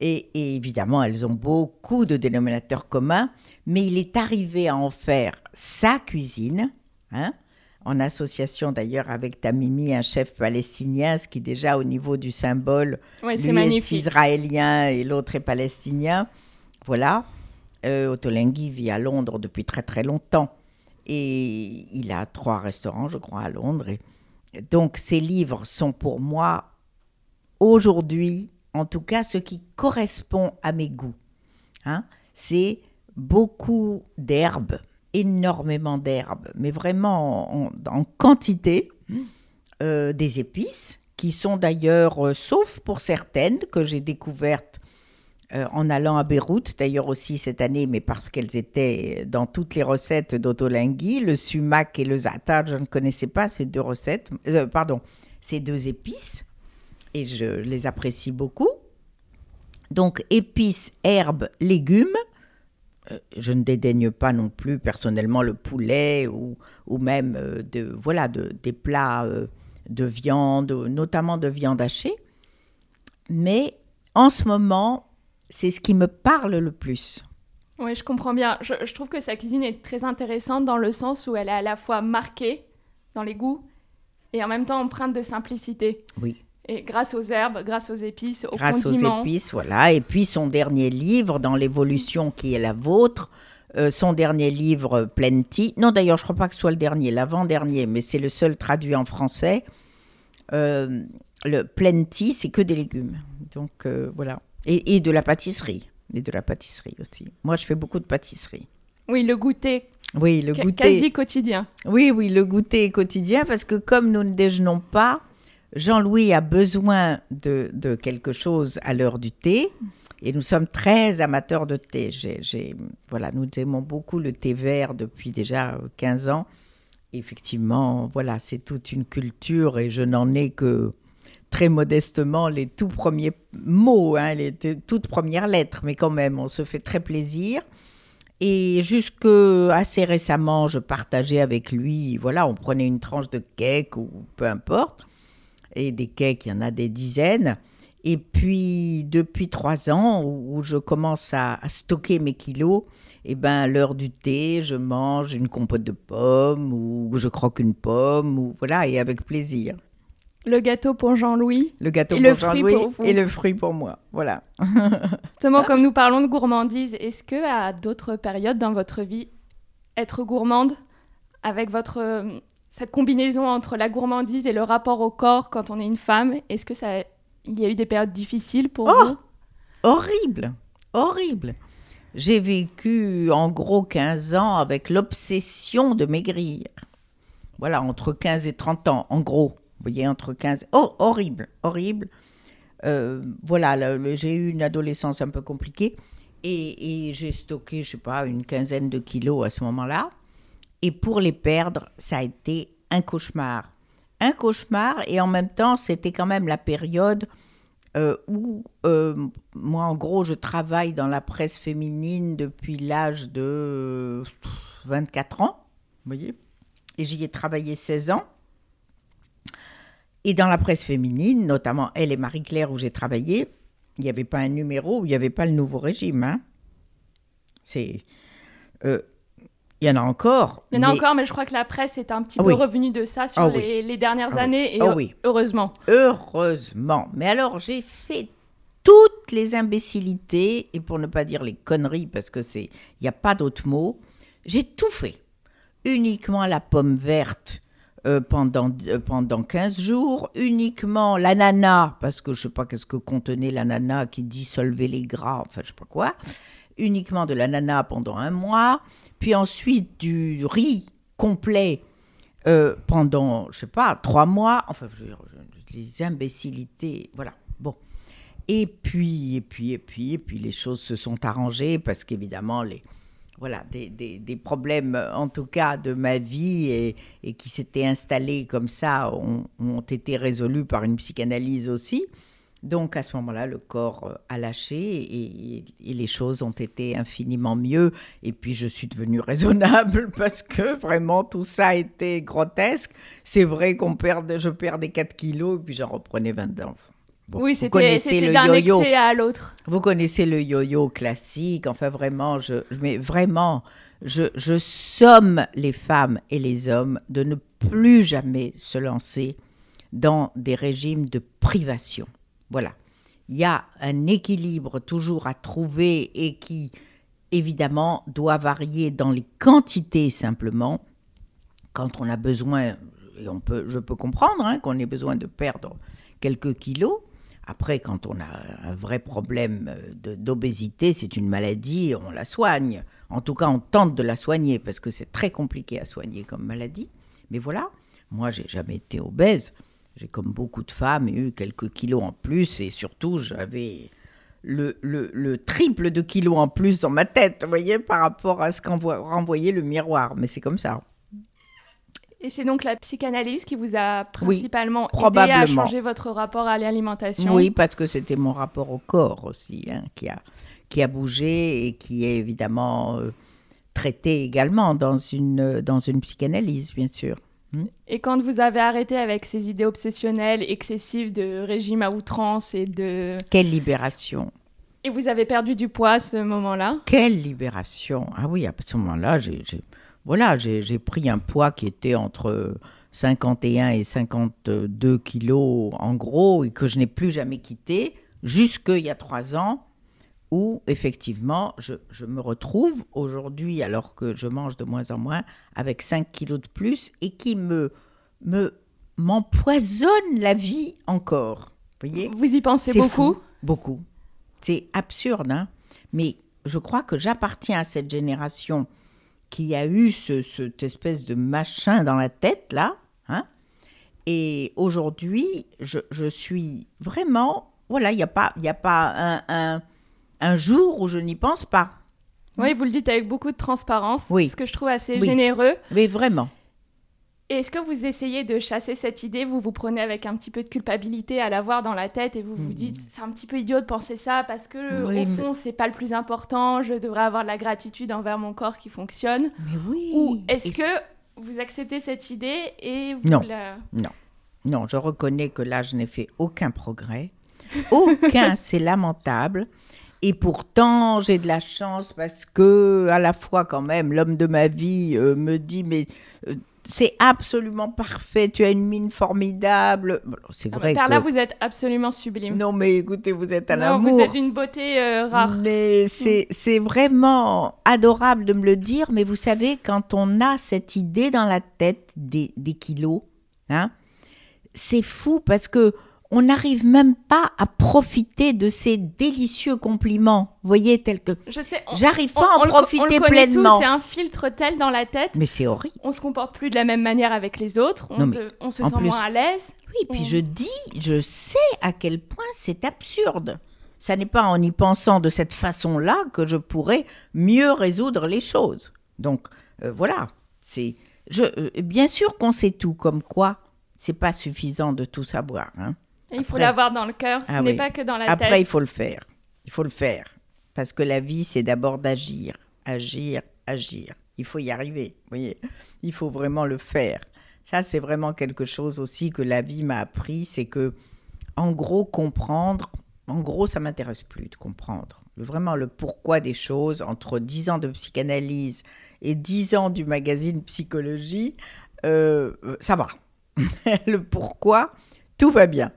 Et, et, évidemment, elles ont beaucoup de dénominateurs communs, mais il est arrivé à en faire sa cuisine, hein, en association d'ailleurs avec Tamimi, un chef palestinien, ce qui déjà au niveau du symbole, ouais, lui magnifique. est israélien et l'autre est palestinien. Voilà. Euh, Ottolenghi vit à Londres depuis très très longtemps. Et il a trois restaurants, je crois, à Londres. Et donc ces livres sont pour moi aujourd'hui, en tout cas, ce qui correspond à mes goûts. Hein C'est beaucoup d'herbes, énormément d'herbes, mais vraiment en, quantité, euh, des épices, qui sont d'ailleurs, euh, sauf pour certaines que j'ai découvertes euh, en allant à Beyrouth, d'ailleurs aussi cette année, mais parce qu'elles étaient dans toutes les recettes d'Ottolenghi, le sumac et le za'atar, je ne connaissais pas ces deux recettes, pardon, ces deux épices, et je les apprécie beaucoup. Donc épices, herbes, légumes, je ne dédaigne pas non plus personnellement le poulet ou, ou même euh, de, voilà, de, des plats euh, de viande, notamment de viande hachée. Mais en ce moment, c'est ce qui me parle le plus. Oui, je comprends bien. Je, je, trouve que sa cuisine est très intéressante dans le sens où elle est à la fois marquée dans les goûts et en même temps empreinte de simplicité. Oui. Et grâce aux herbes, grâce aux épices, aux grâce condiments. aux épices, voilà. Et puis son dernier livre, dans l'évolution qui est la vôtre, euh, son dernier livre, Plenty. Non, d'ailleurs, je ne crois pas que ce soit le dernier, l'avant-dernier, mais c'est le seul traduit en français. Euh, le Plenty, c'est que des légumes. Donc euh, voilà. Et, et, de la pâtisserie. Et de la pâtisserie aussi. Moi, je fais beaucoup de pâtisserie. Oui, le goûter. Oui, le goûter. Quasi quotidien. Oui, oui, le goûter quotidien, parce que comme nous ne déjeunons pas, Jean-Louis a besoin de, quelque chose à l'heure du thé. Et nous sommes très amateurs de thé. Voilà, nous aimons beaucoup le thé vert depuis déjà 15 ans. Effectivement, voilà, c'est toute une culture et je n'en ai que très modestement les tout premiers mots, hein, les toutes premières lettres, mais quand même, on se fait très plaisir. Et jusque assez récemment, je partageais avec lui, voilà, on prenait une tranche de cake ou peu importe. Et des cakes, il y en a des dizaines. Et puis, depuis trois ans, où, où je commence à, à stocker mes kilos, et ben à l'heure du thé, je mange une compote de pommes ou je croque une pomme, ou voilà, et avec plaisir. Le gâteau pour Jean-Louis. Le gâteau Et pour le fruit Jean-Louis pour vous. et le fruit pour moi. Voilà. Justement, comme nous parlons de gourmandise, est-ce que à d'autres périodes dans votre vie, être gourmande, avec votre cette combinaison entre la gourmandise et le rapport au corps quand on est une femme, est-ce que ça, il y a eu des périodes difficiles pour Oh vous? Horrible, horrible. J'ai vécu en gros 15 ans avec l'obsession de maigrir. Voilà, entre 15 et 30 ans, en gros. Vous voyez, entre 15... Oh, horrible, horrible. Euh, voilà, j'ai eu une adolescence un peu compliquée et, et j'ai stocké, je sais pas, une quinzaine de kilos à ce moment-là. Et pour les perdre, ça a été un cauchemar. Un cauchemar et en même temps, c'était quand même la période euh, où, euh, moi, en gros, je travaille dans la presse féminine depuis l'âge de euh, 24 ans, vous voyez, et j'y ai travaillé 16 ans. Et dans la presse féminine, notamment Elle et Marie-Claire, où j'ai travaillé, il n'y avait pas un numéro où il n'y avait pas le nouveau régime. hein. C'est. euh, il y en a encore. Il y en a mais- encore, mais je crois que la presse est un petit Ah peu revenue de ça sur Ah oui. les, dernières Ah oui. années, et heu- oui. heureusement. Heureusement. Mais alors, j'ai fait toutes les imbécilités, et pour ne pas dire les conneries, parce que c'est, il n'y a pas d'autre mot, j'ai tout fait. Uniquement la pomme verte euh, pendant, euh, pendant 15 jours, uniquement l'ananas, parce que je ne sais pas qu'est-ce que contenait l'ananas qui dissolvait les gras, enfin je sais pas quoi, uniquement de l'ananas pendant un mois, puis ensuite du riz complet euh, pendant, je sais pas, trois mois, enfin, les imbécilités, voilà, bon. Et puis, et puis, et puis, et puis, les choses se sont arrangées parce qu'évidemment, les, voilà, des, des- des problèmes, en tout cas, de ma vie et, qui s'étaient installés comme ça, ont été résolus par une psychanalyse aussi. Donc, à ce moment-là, le corps euh, a lâché et, et les choses ont été infiniment mieux. Et puis, je suis devenue raisonnable parce que vraiment, tout ça a été grotesque. C'est vrai qu'on perd, je perdais 4 kilos et puis j'en reprenais 22. Bon, oui, vous c'était d'un yo-yo. excès à l'autre. Vous connaissez le yo-yo classique. Enfin, vraiment, je, mais vraiment, je, je somme les femmes et les hommes de ne plus jamais se lancer dans des régimes de privation. Voilà. Il y a un équilibre toujours à trouver et qui, évidemment, doit varier dans les quantités simplement. Quand on a besoin, et on peut, je peux comprendre hein, qu'on ait besoin de perdre quelques kilos. Après, quand on a un vrai problème d'obésité, c'est une maladie, on la soigne. En tout cas, on tente de la soigner parce que c'est très compliqué à soigner comme maladie. Mais voilà, moi, j'ai jamais été obèse. J'ai, comme beaucoup de femmes, eu quelques kilos en plus et surtout, j'avais le, le- le triple de kilos en plus dans ma tête, vous voyez, par rapport à ce qu'en renvoyait le miroir. Mais c'est comme ça. Et c'est donc la psychanalyse qui vous a principalement aidé à changer votre rapport à l'alimentation? Oui, parce que c'était mon rapport au corps aussi hein, qui, a, qui a bougé et qui est évidemment euh, traité également dans une, dans une psychanalyse, bien sûr. Et quand vous avez arrêté avec ces idées obsessionnelles, excessives de régime à outrance et de... Quelle libération. Et vous avez perdu du poids à ce moment-là? Quelle libération. Ah oui, à ce moment-là, j'ai, voilà, j'ai pris un poids qui était entre 51 et 52 kilos en gros et que je n'ai plus jamais quitté jusqu'il y a trois ans où effectivement je, je me retrouve aujourd'hui alors que je mange de moins en moins avec 5 kilos de plus et qui me, me m'empoisonne la vie encore. Vous voyez? Vous y pensez beaucoup? fou, beaucoup. C'est absurde, hein mais je crois que j'appartiens à cette génération qui a eu ce, cette espèce de machin dans la tête, là. Hein et aujourd'hui, je, je suis vraiment... Voilà, il n'y a pas, y a pas un, un, un jour où je n'y pense pas. Oui, vous le dites avec beaucoup de transparence, Oui. ce que je trouve assez Oui. généreux. Mais vraiment. Est-ce que vous essayez de chasser cette idée Vous vous prenez avec un petit peu de culpabilité à l'avoir dans la tête et vous vous dites c'est un petit peu idiot de penser ça parce que Oui, au mais- fond c'est pas le plus important. Je devrais avoir de la gratitude envers mon corps qui fonctionne. Mais oui. Ou est-ce Et- que vous acceptez cette idée et vous Non. la... Non, je reconnais que là, je n'ai fait aucun progrès. Aucun, c'est lamentable. Et pourtant, j'ai de la chance parce que, à la fois, quand même, l'homme de ma vie euh, me dit Mais euh, c'est absolument parfait, tu as une mine formidable. Bon, c'est Ah, vrai Par là, que. vous êtes absolument sublime. Non, mais écoutez, vous êtes à Non, vous l'amour. êtes d'une beauté euh, rare. Mais c'est c'est vraiment adorable de me le dire, mais vous savez, quand on a cette idée dans la tête des, des kilos, hein, c'est fou parce que on n'arrive même pas à profiter de ces délicieux compliments, voyez, tels que... Je sais. on- J'arrive on- pas à on en le on le profiter connaît tous, pleinement. C'est un filtre tel dans la tête. Mais c'est horrible. On se comporte plus de la même manière avec les autres. On, Non, mais de- on se en sent plus- moins à l'aise. Oui, puis On- je dis, je sais à quel point c'est absurde. Ça n'est pas en y pensant de cette façon-là que je pourrais mieux résoudre les choses. Donc euh, voilà, c'est je euh, bien sûr qu'on sait tout, comme quoi c'est pas suffisant de tout savoir. hein. Et il faut Après- l'avoir dans le cœur. Ce Ah n'est oui. pas que dans la Après, tête. il faut le faire. Il faut le faire parce que la vie, c'est d'abord d'agir, agir, agir. Il faut y arriver. Vous voyez, il faut vraiment le faire. Ça, c'est vraiment quelque chose aussi que la vie m'a appris, c'est que, en gros, comprendre. En gros, ça m'intéresse plus de comprendre. Vraiment le pourquoi des choses entre 10 ans de psychanalyse et 10 ans du magazine Psychologie, euh, ça va. le pourquoi, tout va bien.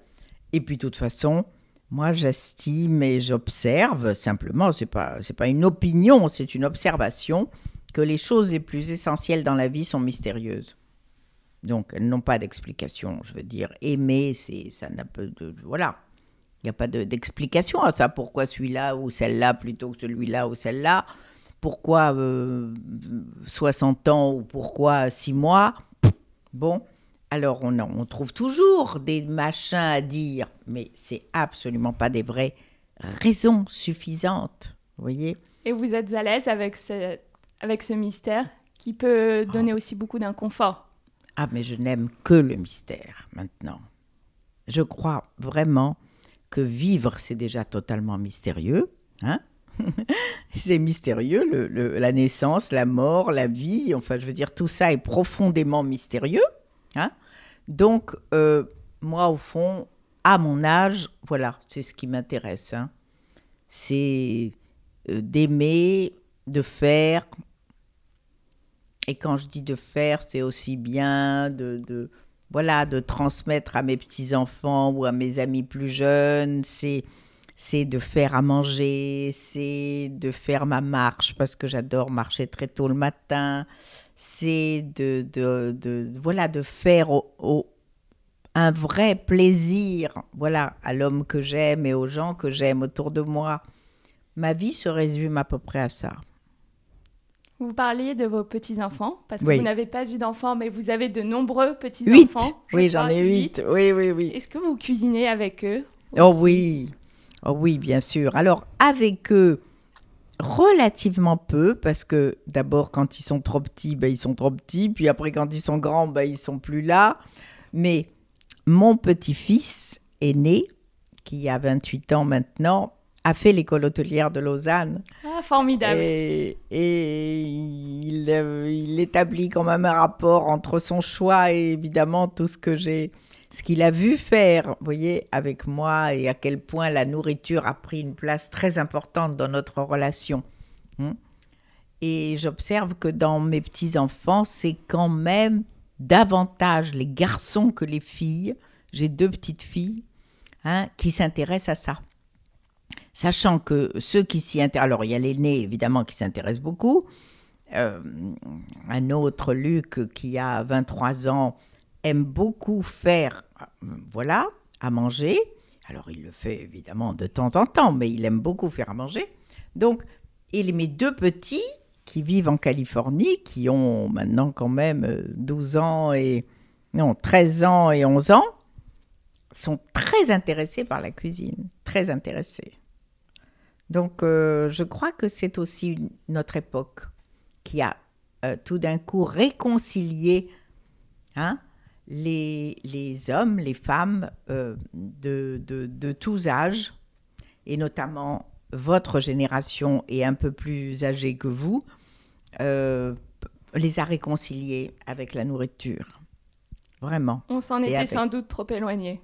Et puis, de toute façon, moi, j'estime et j'observe simplement, c'est pas, c'est pas une opinion, c'est une observation, que les choses les plus essentielles dans la vie sont mystérieuses. Donc, elles n'ont pas d'explication. Je veux dire, aimer, c'est, ça n'a pas de, voilà. Il n'y a pas de- d'explication à ça. Pourquoi celui-là ou celle-là plutôt que celui-là ou celle-là? Pourquoi euh, 60 ans ou pourquoi 6 mois? Bon, alors on, en- on trouve toujours des machins à dire, mais c'est absolument pas des vraies raisons suffisantes. Vous voyez Et vous êtes à l'aise avec ce, avec ce mystère qui peut donner aussi beaucoup d'inconfort? Ah, mais je n'aime que le mystère maintenant. Je crois vraiment que vivre, c'est déjà totalement mystérieux. Hein? C'est mystérieux, le- le- la naissance, la mort, la vie, enfin, je veux dire, tout ça est profondément mystérieux. Hein? Donc, euh, moi, au fond, à mon âge, voilà, c'est ce qui m'intéresse. hein. C'est euh, d'aimer, de faire, et quand je dis de faire, c'est aussi bien de, de- voilà, de transmettre à mes petits-enfants ou à mes amis plus jeunes. C'est, c'est de faire à manger, c'est de faire ma marche parce que j'adore marcher très tôt le matin. C'est de, de, de- voilà, de faire au- au- un vrai plaisir voilà, à l'homme que j'aime et aux gens que j'aime autour de moi. Ma vie se résume à peu près à ça. Vous parliez de vos petits-enfants, parce que Oui. vous n'avez pas eu d'enfants, mais vous avez de nombreux Huit petits-enfants. je Oui, j'en ai huit. huit. Oui, oui, oui. Est-ce que vous cuisinez avec eux Oh oui, oh oui, bien sûr. Alors avec eux, relativement peu, parce que d'abord quand ils sont trop petits, ben, ils sont trop petits, puis après quand ils sont grands, ben, ils sont plus là. Mais mon petit-fils aîné, qui a 28 ans maintenant, a fait l'école hôtelière de Lausanne. Ah, formidable. Et, et il, euh, il établit quand même un rapport entre son choix et évidemment tout ce que j'ai, ce qu'il a vu faire, vous voyez, avec moi et à quel point la nourriture a pris une place très importante dans notre relation. Hmm. Et j'observe que dans mes petits-enfants, c'est quand même davantage les garçons que les filles. J'ai deux petites filles hein, qui s'intéressent à ça sachant que ceux qui s'y intéressent, alors il y a l'aîné évidemment qui s'intéresse beaucoup, Euh, un autre, Luc, qui a 23 ans, aime beaucoup faire, euh, voilà, à manger. Alors il le fait évidemment de temps en temps, mais il aime beaucoup faire à manger. Donc, et mes deux petits qui vivent en Californie, qui ont maintenant quand même euh, 12 ans et non, 13 ans et 11 ans, sont très intéressés par la cuisine, très intéressés. Donc, euh, je crois que c'est aussi notre époque qui a euh, tout d'un coup réconcilié hein, les, les hommes, les femmes euh, de, de, de tous âges, et notamment votre génération est un peu plus âgée que vous, euh, les a réconciliés avec la nourriture. Vraiment. On s'en Et était avec- sans doute trop éloigné.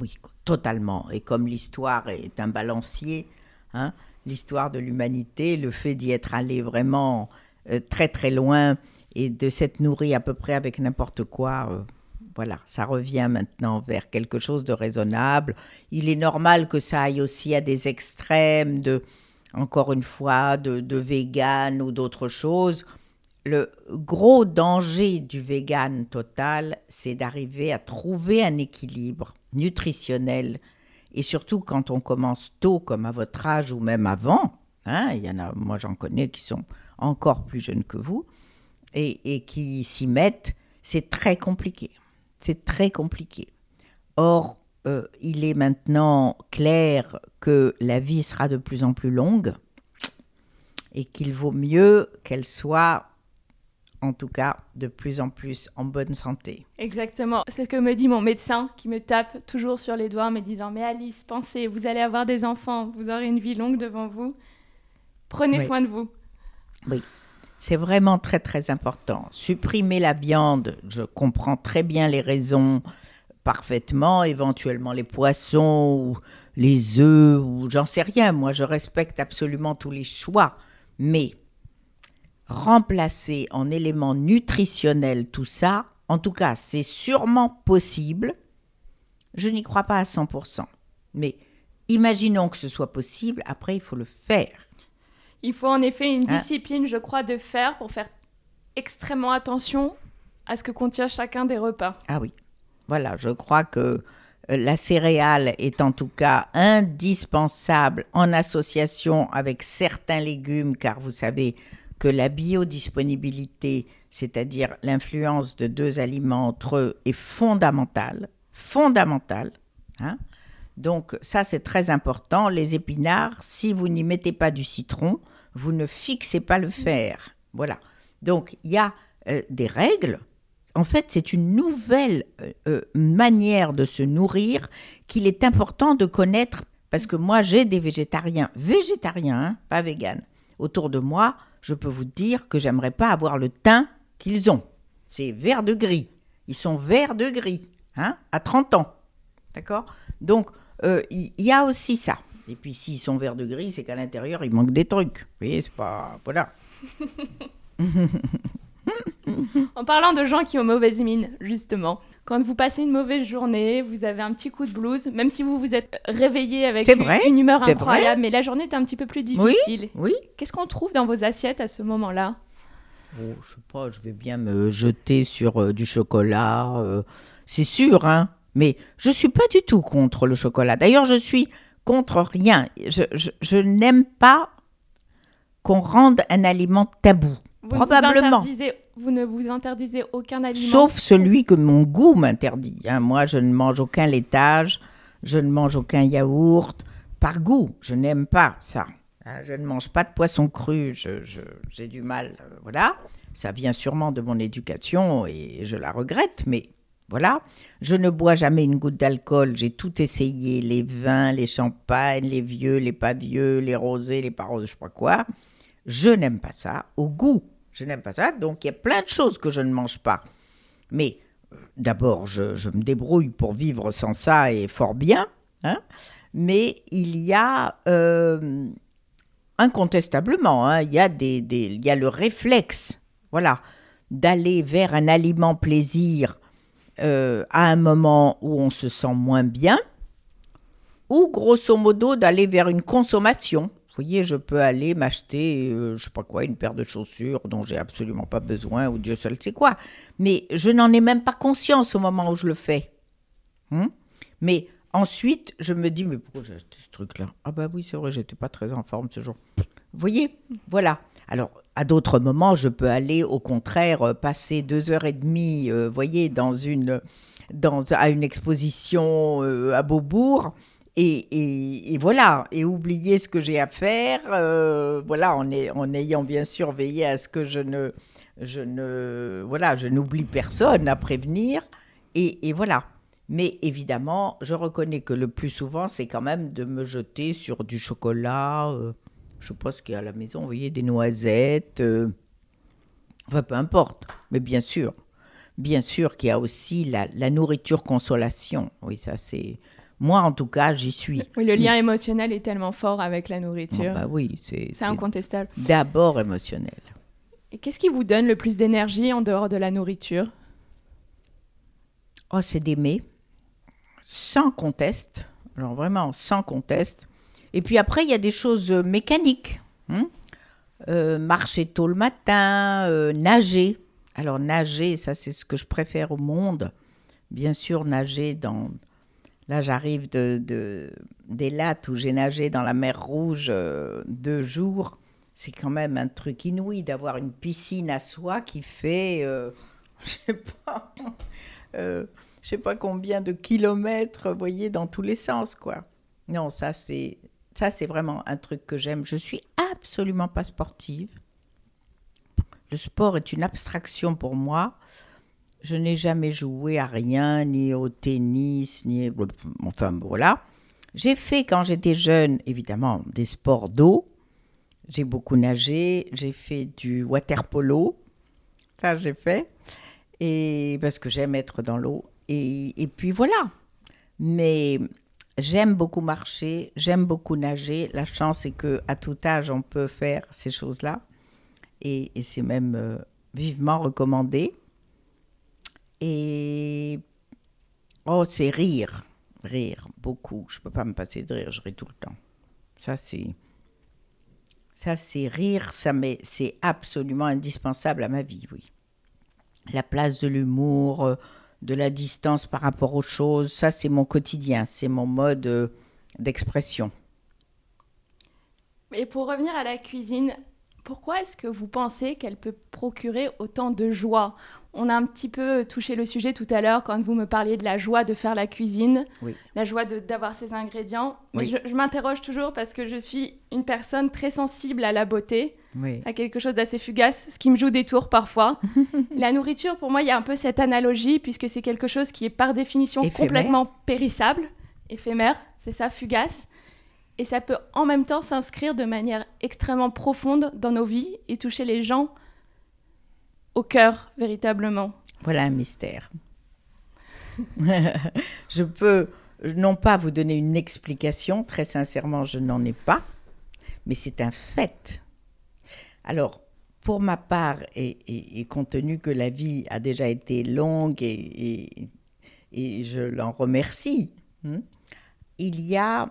Oui, totalement. Et comme l'histoire est un balancier, hein, l'histoire de l'humanité, le fait d'y être allé vraiment euh, très très loin et de s'être nourri à peu près avec n'importe quoi, euh, voilà, ça revient maintenant vers quelque chose de raisonnable. Il est normal que ça aille aussi à des extrêmes de, encore une fois, de, vegan ou d'autres choses. Le gros danger du vegan total, c'est d'arriver à trouver un équilibre nutritionnel. Et surtout quand on commence tôt, comme à votre âge ou même avant. hein, il y en a, moi j'en connais qui sont encore plus jeunes que vous et qui s'y mettent. C'est très compliqué. C'est très compliqué. Or, euh, il est maintenant clair que la vie sera de plus en plus longue et qu'il vaut mieux qu'elle soit, en tout cas, de plus en plus en bonne santé. Exactement. C'est ce que me dit mon médecin qui me tape toujours sur les doigts en me disant Mais Alice, pensez, vous allez avoir des enfants, vous aurez une vie longue devant vous. Prenez Oui. soin de vous. C'est vraiment très très important. Supprimer la viande, je comprends très bien les raisons parfaitement, éventuellement les poissons ou les œufs j'en sais rien. Moi, je respecte absolument tous les choix, mais remplacer en éléments nutritionnels tout ça, en tout cas, c'est sûrement possible. Je n'y crois pas à 100%. Mais imaginons que ce soit possible, après il faut le faire. Il faut en effet une Hein discipline, je crois, de faire pour faire extrêmement attention à ce que contient chacun des repas. Ah oui. Voilà, je crois que euh, la céréale est en tout cas indispensable en association avec certains légumes, car vous savez que la biodisponibilité, c'est-à-dire l'influence de deux aliments entre eux, est fondamentale. Fondamentale. hein. Donc ça, c'est très important. Les épinards, si vous n'y mettez pas du citron, vous ne fixez pas le fer. Voilà. Donc il y a euh, des règles. En fait, c'est une nouvelle euh, euh, manière de se nourrir qu'il est important de connaître parce que moi, j'ai des végétariens, végétariens, hein, pas véganes, autour de moi. Je peux vous dire que j'aimerais pas avoir le teint qu'ils ont. C'est vert de gris. Ils sont verts de gris, hein, à 30 ans. D'accord? Donc, il y a aussi ça. Et puis, s'ils sont verts de gris, c'est qu'à l'intérieur, il manque des trucs. Vous voyez, c'est pas. Voilà. En parlant de gens qui ont mauvaise mine, justement, quand vous passez une mauvaise journée, vous avez un petit coup de blues, même si vous vous êtes réveillé avec une, vrai, une humeur incroyable, mais la journée est un petit peu plus Oui. difficile. Oui Qu'est-ce qu'on trouve dans vos assiettes à ce moment-là? Oh, je sais pas, je vais bien me jeter sur euh, du chocolat, euh, c'est sûr, hein. Mais je suis pas du tout contre le chocolat. D'ailleurs, je suis contre rien. Je, je- je n'aime pas qu'on rende un aliment tabou, vous ne Probablement. Vous, interdisez- vous ne vous interdisez aucun aliment sauf celui que mon goût m'interdit. hein. Moi, je ne mange aucun laitage, je ne mange aucun yaourt, par goût. Je n'aime pas ça. Hein, Je ne mange pas de poisson cru, j'ai du mal. euh, voilà, ça vient sûrement de mon éducation et je la regrette, mais voilà. Je ne bois jamais une goutte d'alcool, j'ai tout essayé, les vins, les champagnes, les vieux, les pas vieux, les rosés, les pas roses, je sais quoi. Je n'aime pas ça. Au goût, je n'aime pas ça. Donc il y a plein de choses que je ne mange pas. Mais euh, d'abord, je, me débrouille pour vivre sans ça et fort bien. hein. Mais il y a euh, incontestablement, hein, il, y a des- il y a le réflexe, voilà, d'aller vers un aliment plaisir euh, à un moment où on se sent moins bien, ou grosso modo d'aller vers une consommation. Vous voyez, je peux aller m'acheter, euh, je sais pas quoi, une paire de chaussures dont j'ai absolument pas besoin, ou Dieu seul sait quoi. Mais je n'en ai même pas conscience au moment où je le fais. Hein Mais ensuite, je me dis, mais pourquoi j'ai acheté ce truc-là? Ah bah oui, c'est vrai, j'étais pas très en forme ce jour. Vous voyez? Voilà. Alors, à d'autres moments, je peux aller, au contraire, euh, passer deux heures et demie, euh, voyez, dans une, dans, à une exposition euh, à Beaubourg. Et, et- voilà, et oublier ce que j'ai à faire, euh, voilà, en ayant bien sûr veillé à ce que je ne je ne, voilà, je n'oublie personne à prévenir. Et, et voilà. Mais évidemment, je reconnais que le plus souvent, c'est quand même de me jeter sur du chocolat. Je sais pas ce qu'il y a à la maison, vous voyez, des noisettes. euh, enfin, peu importe. Mais bien sûr, bien sûr qu'il y a aussi la, la nourriture consolation. Oui, ça c'est. Moi, en tout cas, j'y suis. Oui, le lien émotionnel est tellement fort avec la nourriture. Ah bah oui, c'est incontestable. d'abord émotionnel. Et qu'est-ce qui vous donne le plus d'énergie en dehors de la nourriture? Oh, c'est d'aimer, sans conteste. Alors vraiment, sans conteste. Et puis après, il y a des choses euh, mécaniques. hein. Euh, marcher tôt le matin, euh, nager. Alors nager, ça c'est ce que je préfère au monde. Bien sûr, nager dans... Là, j'arrive de, de- des lattes où j'ai nagé dans la mer Rouge euh, deux jours. C'est quand même un truc inouï d'avoir une piscine à soi qui fait, je sais pas, je sais pas combien de kilomètres, vous voyez, dans tous les sens, quoi. Non, ça c'est, ça c'est vraiment un truc que j'aime. Je suis absolument pas sportive. Le sport est une abstraction pour moi. Je n'ai jamais joué à rien, ni au tennis, ni enfin voilà. J'ai fait quand j'étais jeune, évidemment, des sports d'eau. J'ai beaucoup nagé, j'ai fait du water polo. Ça, j'ai fait. Et parce que j'aime être dans l'eau. Et, et puis voilà. Mais j'aime beaucoup marcher, j'aime beaucoup nager. La chance, c'est que à tout âge, on peut faire ces choses-là. Et, c'est même euh, vivement recommandé. Et oh, c'est rire, rire beaucoup. Je peux pas me passer de rire, je ris tout le temps. Ça, c'est ça, c'est rire, ça c'est absolument indispensable à ma vie, oui. La place de l'humour, euh, de la distance par rapport aux choses, ça, c'est mon quotidien, c'est mon mode euh, d'expression. Et pour revenir à la cuisine, pourquoi est-ce que vous pensez qu'elle peut procurer autant de joie On a un petit peu touché le sujet tout à l'heure quand vous me parliez de la joie de faire la cuisine, Oui. la joie de- d'avoir ces ingrédients. Mais je, je m'interroge toujours parce que je suis une personne très sensible à la beauté, Oui. à quelque chose d'assez fugace, ce qui me joue des tours parfois. la nourriture, pour moi, il y a un peu cette analogie puisque c'est quelque chose qui est par définition Éphémère. complètement périssable, éphémère, c'est ça, fugace. Et ça peut en même temps s'inscrire de manière extrêmement profonde dans nos vies et toucher les gens au cœur, véritablement. Voilà un mystère. je peux non pas vous donner une explication, très sincèrement, je n'en ai pas, mais c'est un fait. Alors, pour ma part, et, compte tenu que la vie a déjà été longue et, je l'en remercie, hein, il y a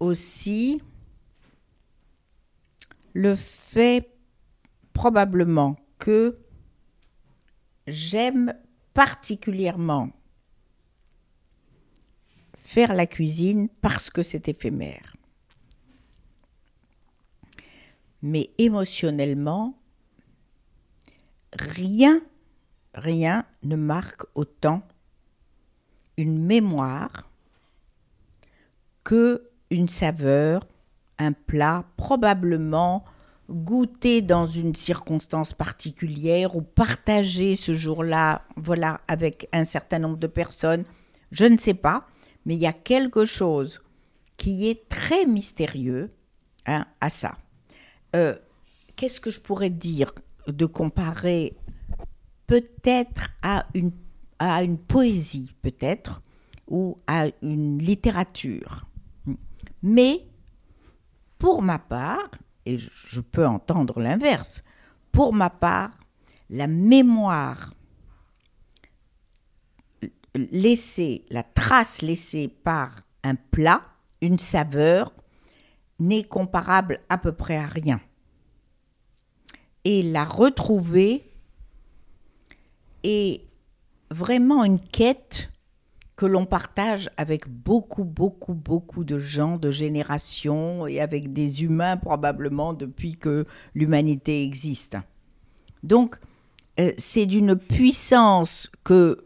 aussi le fait probablement que j'aime particulièrement faire la cuisine parce que c'est éphémère. Mais émotionnellement, rien, rien ne marque autant une mémoire que une saveur, un plat, probablement goûté dans une circonstance particulière ou partagé ce jour-là, voilà, avec un certain nombre de personnes, je ne sais pas, mais il y a quelque chose qui est très mystérieux hein, à ça. Euh, Qu'est-ce que je pourrais dire de comparer peut-être à une, à une poésie, peut-être, ou à une littérature? Mais pour ma part, et je- peux entendre l'inverse, pour ma part, la mémoire laissée, la trace laissée par un plat, une saveur, n'est comparable à peu près à rien. Et la retrouver est vraiment une quête que l'on partage avec beaucoup, beaucoup, beaucoup de gens, de générations et avec des humains probablement depuis que l'humanité existe. Donc, euh, c'est d'une puissance que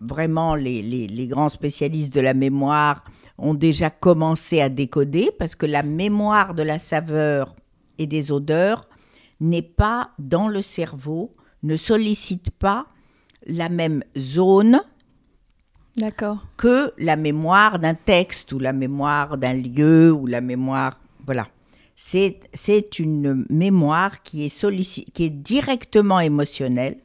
vraiment les, grands spécialistes de la mémoire ont déjà commencé à décoder parce que la mémoire de la saveur et des odeurs n'est pas dans le cerveau, ne sollicite pas la même zone. Que la mémoire d'un texte ou la mémoire d'un lieu ou la mémoire. Voilà. C'est, c'est une mémoire qui est, qui est directement émotionnelle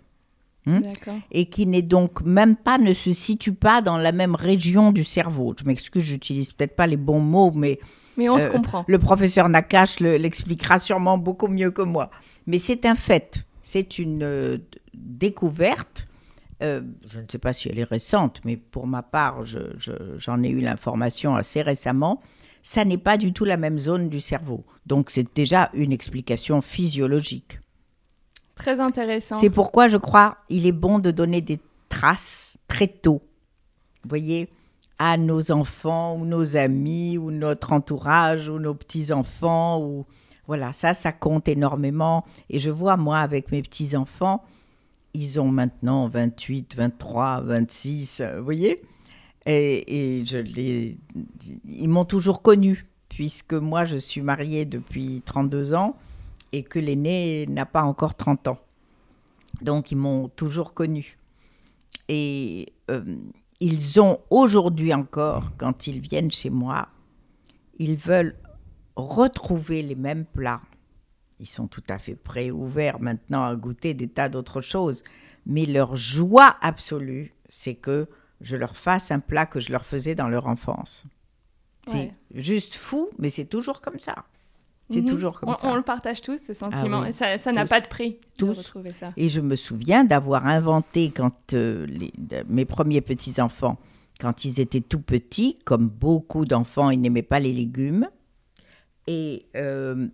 D'accord. et qui n'est donc même pas, ne se situe pas dans la même région du cerveau. Je m'excuse, j'utilise peut-être pas les bons mots, mais Mais on se Euh, comprend. le professeur Nakache le- l'expliquera sûrement beaucoup mieux que moi. Mais c'est un fait, c'est une euh, découverte. Euh, je ne sais pas si elle est récente, mais pour ma part, je- je- j'en ai eu l'information assez récemment. Ça n'est pas du tout la même zone du cerveau. Donc c'est déjà une explication physiologique. Très intéressant. C'est pourquoi je crois il est bon de donner des traces très tôt. Vous voyez, à nos enfants ou nos amis ou notre entourage ou nos petits-enfants ou voilà, ça ça compte énormément et je vois moi avec mes petits-enfants, ils ont maintenant 28, 23, 26, euh, vous voyez et, et je les ils m'ont toujours connu puisque moi je suis mariée depuis 32 ans et que l'aîné n'a pas encore 30 ans. Donc ils m'ont toujours connu. Et euh, ils ont aujourd'hui encore, quand ils viennent chez moi, ils veulent retrouver les mêmes plats. Ils sont tout à fait prêts, ouverts maintenant à goûter des tas d'autres choses. Mais leur joie absolue, c'est que je leur fasse un plat que je leur faisais dans leur enfance. Ouais. C'est juste fou, mais c'est toujours comme ça. C'est Mhm. toujours comme on, ça. on le partage tous, ce sentiment. Ah oui. Et ça ça n'a pas de prix de retrouver ça. Et je me souviens d'avoir inventé quand euh, les- de- mes premiers petits-enfants, quand ils étaient tout petits, comme beaucoup d'enfants, ils n'aimaient pas les légumes. Et euh,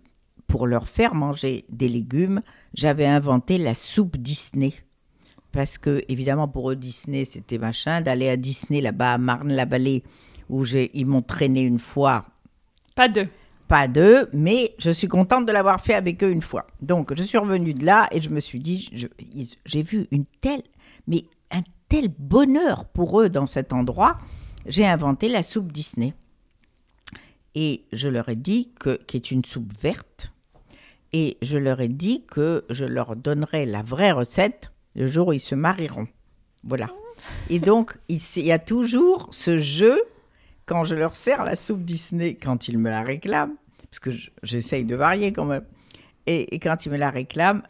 pour leur faire manger des légumes, j'avais inventé la soupe Disney. Parce que, évidemment, pour eux, Disney, c'était machin. D'aller à Disney, là-bas, à Marne-la-Vallée, où ils m'ont traîné une fois Pas deux. pas d'eux, mais je suis contente de l'avoir fait avec eux une fois. Donc, je suis revenue de là et je me suis dit, j'ai vu une telle, mais un tel bonheur pour eux dans cet endroit. J'ai inventé la soupe Disney. Et je leur ai dit que, qui est une soupe verte. Et je leur ai dit que je leur donnerai la vraie recette le jour où ils se marieront. Voilà. Et donc, il y a toujours ce jeu quand je leur sers la soupe Disney, quand ils me la réclament, parce que j'essaye de varier quand même, et, quand ils me la réclament,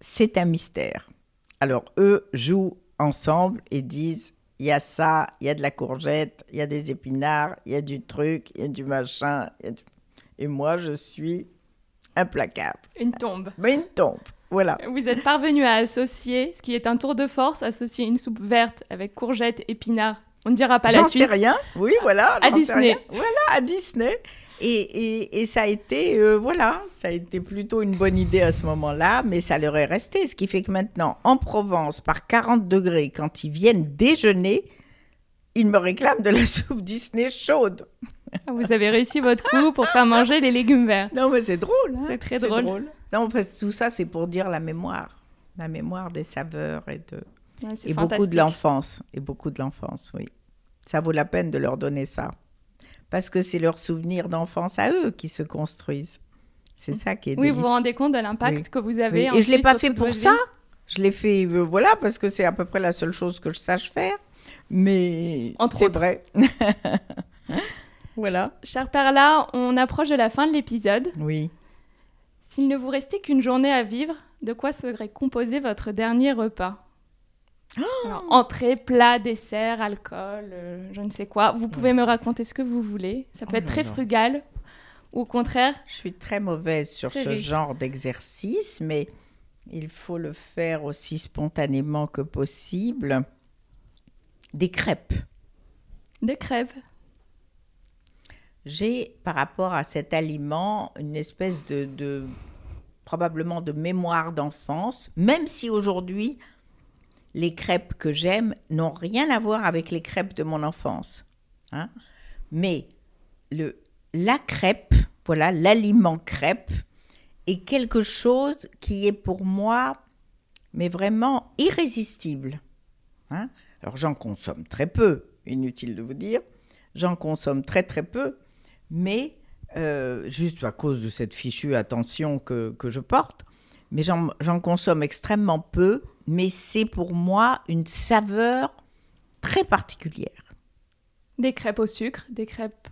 c'est un mystère. Alors eux jouent ensemble et disent, il y a ça, il y a de la courgette, il y a des épinards, il y a du truc, il y a du machin. Et moi, je suis implacable. Une tombe. Mais une tombe, voilà. Vous êtes parvenu à associer, ce qui est un tour de force, associer une soupe verte avec courgettes, épinards. On ne dira pas la J'en sais suite. rien, oui, voilà. À Disney. Voilà, à Disney. Et, et, et ça a été, euh, voilà, ça a été plutôt une bonne idée à ce moment-là, mais ça leur est resté. Ce qui fait que maintenant, en Provence, par 40 degrés, quand ils viennent déjeuner, ils me réclament de la soupe Disney chaude. Ah, Vous avez réussi votre coup pour faire manger les légumes verts. Non, mais c'est drôle. hein. C'est très drôle. Non, en fait, tout ça, c'est pour dire la mémoire. La mémoire des saveurs et de, Ouais, et beaucoup de l'enfance. Et beaucoup de l'enfance, oui. Ça vaut la peine de leur donner ça. Parce que c'est leurs souvenirs d'enfance à eux qui se construisent. C'est ça qui est Oui, vous vous rendez compte de l'impact Oui. que vous Oui, avez. Et je ne l'ai pas fait pour ça. Je l'ai fait, euh, voilà, parce que c'est à peu près la seule chose que je sache faire. Mais c'est vrai. voilà. Cher Perla, on approche de la fin de l'épisode. Oui. S'il ne vous restait qu'une journée à vivre, de quoi serait composé votre dernier repas? Alors, Entrée, plat, dessert, alcool, euh, je ne sais quoi. Vous pouvez me raconter ce que vous voulez. Ça peut Oh être là très frugal ou au contraire. Je suis très mauvaise sur Très ce riche. genre d'exercice, mais il faut le faire aussi spontanément que possible. Des crêpes. Des crêpes. J'ai, par rapport à cet aliment, une espèce de, probablement de mémoire d'enfance, même si aujourd'hui, les crêpes que j'aime n'ont rien à voir avec les crêpes de mon enfance. hein. Mais la crêpe, voilà, l'aliment crêpe, est quelque chose qui est pour moi, mais vraiment irrésistible. hein. Alors j'en consomme très peu, inutile de vous dire, j'en consomme très très peu, mais euh, juste à cause de cette fichue attention que, que je porte, mais j'en consomme extrêmement peu. Mais c'est pour moi une saveur très particulière. Des crêpes au sucre, des crêpes.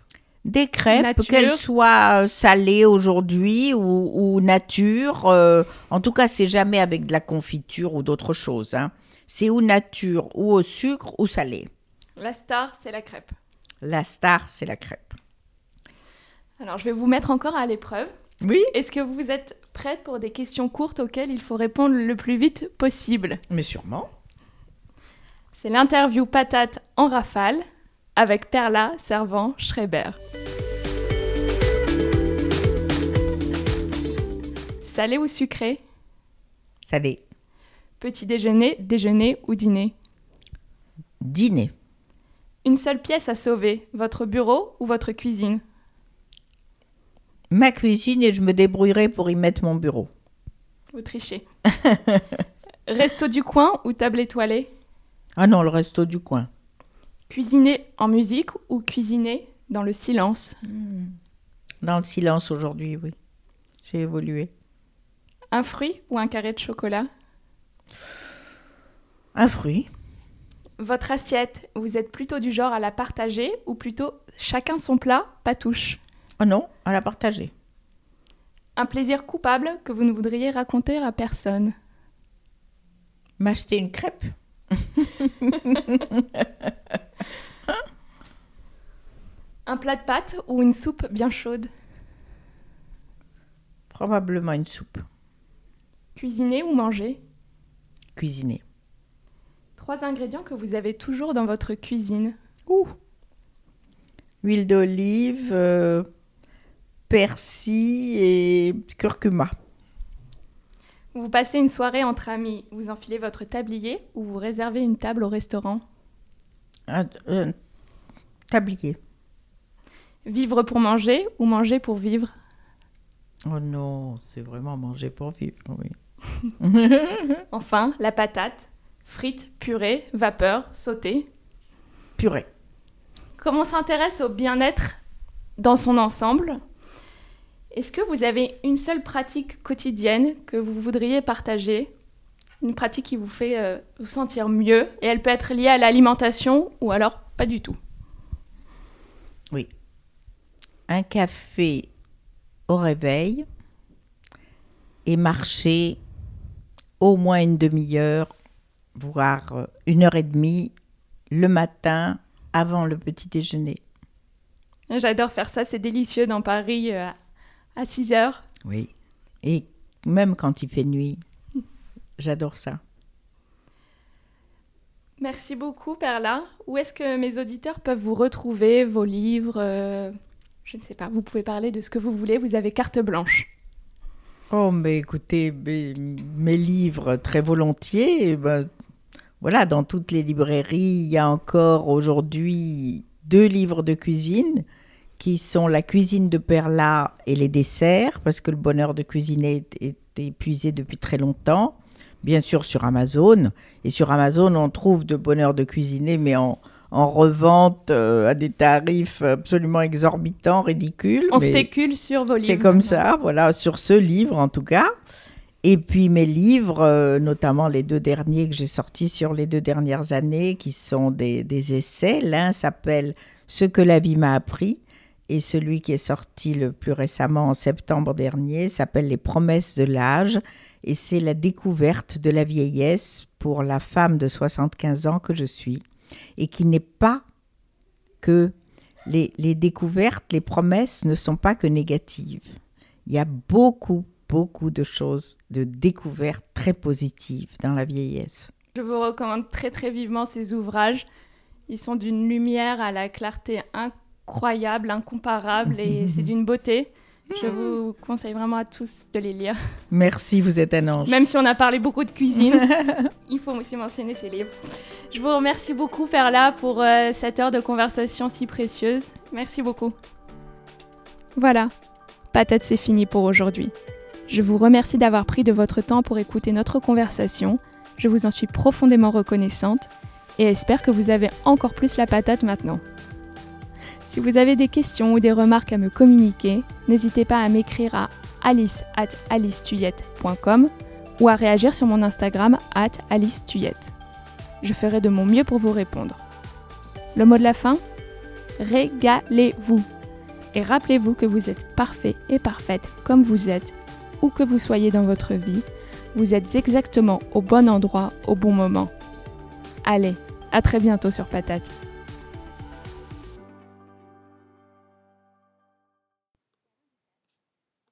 Des crêpes, qu'elles soient euh, salées aujourd'hui ou, ou nature, euh, en tout cas, c'est jamais avec de la confiture ou d'autres choses. hein. C'est ou nature, ou au sucre, ou salé. La star, c'est la crêpe. La star, c'est la crêpe. Alors, je vais vous mettre encore à l'épreuve. Oui Est-ce que vous êtes prête pour des questions courtes auxquelles il faut répondre le plus vite possible? Mais sûrement. C'est l'interview patate en rafale avec Perla Servant Schreiber. Salé ou sucré? Salé. Petit déjeuner, déjeuner ou dîner? Dîner. Une seule pièce à sauver, votre bureau ou votre cuisine? Ma cuisine et je me débrouillerai pour y mettre mon bureau. Vous trichez. Resto du coin ou table étoilée? Ah non, le resto du coin. Cuisiner en musique ou cuisiner dans le silence? Dans le silence aujourd'hui, oui. J'ai évolué. Un fruit ou un carré de chocolat? Un fruit. Votre assiette, vous êtes plutôt du genre à la partager ou plutôt chacun son plat, pas touche? Oh non, à la partager. Un plaisir coupable que vous ne voudriez raconter à personne M'acheter une crêpe. Un plat de pâtes ou une soupe bien chaude Probablement une soupe. Cuisiner ou manger Cuisiner. Trois ingrédients que vous avez toujours dans votre cuisine. Ouh. Huile d'olive, euh, persil et curcuma. Vous passez une soirée entre amis, vous enfilez votre tablier ou vous réservez une table au restaurant? Un, un tablier. Vivre pour manger ou manger pour vivre? Oh non, c'est vraiment manger pour vivre, oui. Enfin, la patate, frites, purée, vapeur, sautée. Purée. Comme on s'intéresse au bien-être dans son ensemble, est-ce que vous avez une seule pratique quotidienne que vous voudriez partager? Une pratique qui vous fait euh, vous sentir mieux et elle peut être liée à l'alimentation ou alors pas du tout? Oui. Un café au réveil et marcher au moins une demi-heure, voire euh, une heure et demie le matin avant le petit déjeuner. J'adore faire ça, c'est délicieux dans Paris euh, à 6 heures. Oui. Et même quand il fait nuit, j'adore ça. Merci beaucoup Perla. Où est-ce que mes auditeurs peuvent vous retrouver, vos livres euh, Je ne sais pas, vous pouvez parler de ce que vous voulez, vous avez carte blanche. Oh, mais écoutez, mes, mes livres, très volontiers. eh ben, voilà, dans toutes les librairies, il y a encore aujourd'hui deux livres de cuisine qui sont la cuisine de Perla et les desserts, parce que le bonheur de cuisiner est, épuisé depuis très longtemps. Bien sûr sur Amazon. Et sur Amazon, on trouve de bonheur de cuisiner, mais en, en revente euh, à des tarifs absolument exorbitants, ridicules. On spécule sur vos livres. c'est comme ça, voilà, sur ce livre en tout cas. Et puis mes livres, euh, notamment les deux derniers que j'ai sortis sur les deux dernières années, qui sont des, des essais. L'un s'appelle Ce que la vie m'a appris, et celui qui est sorti le plus récemment en septembre dernier s'appelle Les promesses de l'âge, et c'est la découverte de la vieillesse pour la femme de 75 ans que je suis, et qui n'est pas que les, découvertes, les promesses ne sont pas que négatives. Il y a beaucoup, beaucoup de choses, de découvertes très positives dans la vieillesse. Je vous recommande très très vivement ces ouvrages. Ils sont d'une lumière à la clarté incroyable, incomparable et c'est d'une beauté. Je vous conseille vraiment à tous de les lire. Merci, vous êtes un ange. Même si on a parlé beaucoup de cuisine, il faut aussi mentionner ces livres. Je vous remercie beaucoup Perla pour euh, cette heure de conversation si précieuse. Merci beaucoup. Voilà, patate c'est fini pour aujourd'hui. Je vous remercie d'avoir pris de votre temps pour écouter notre conversation. Je vous en suis profondément reconnaissante et espère que vous avez encore plus la patate maintenant. Si vous avez des questions ou des remarques à me communiquer, n'hésitez pas à m'écrire à alice at ou à réagir sur mon Instagram at alicetuyette. Je ferai de mon mieux pour vous répondre. Le mot de la fin Régalez-vous. Et rappelez-vous que vous êtes parfait et parfaite comme vous êtes, où que vous soyez dans votre vie. Vous êtes exactement au bon endroit au bon moment. Allez, à très bientôt sur Patate.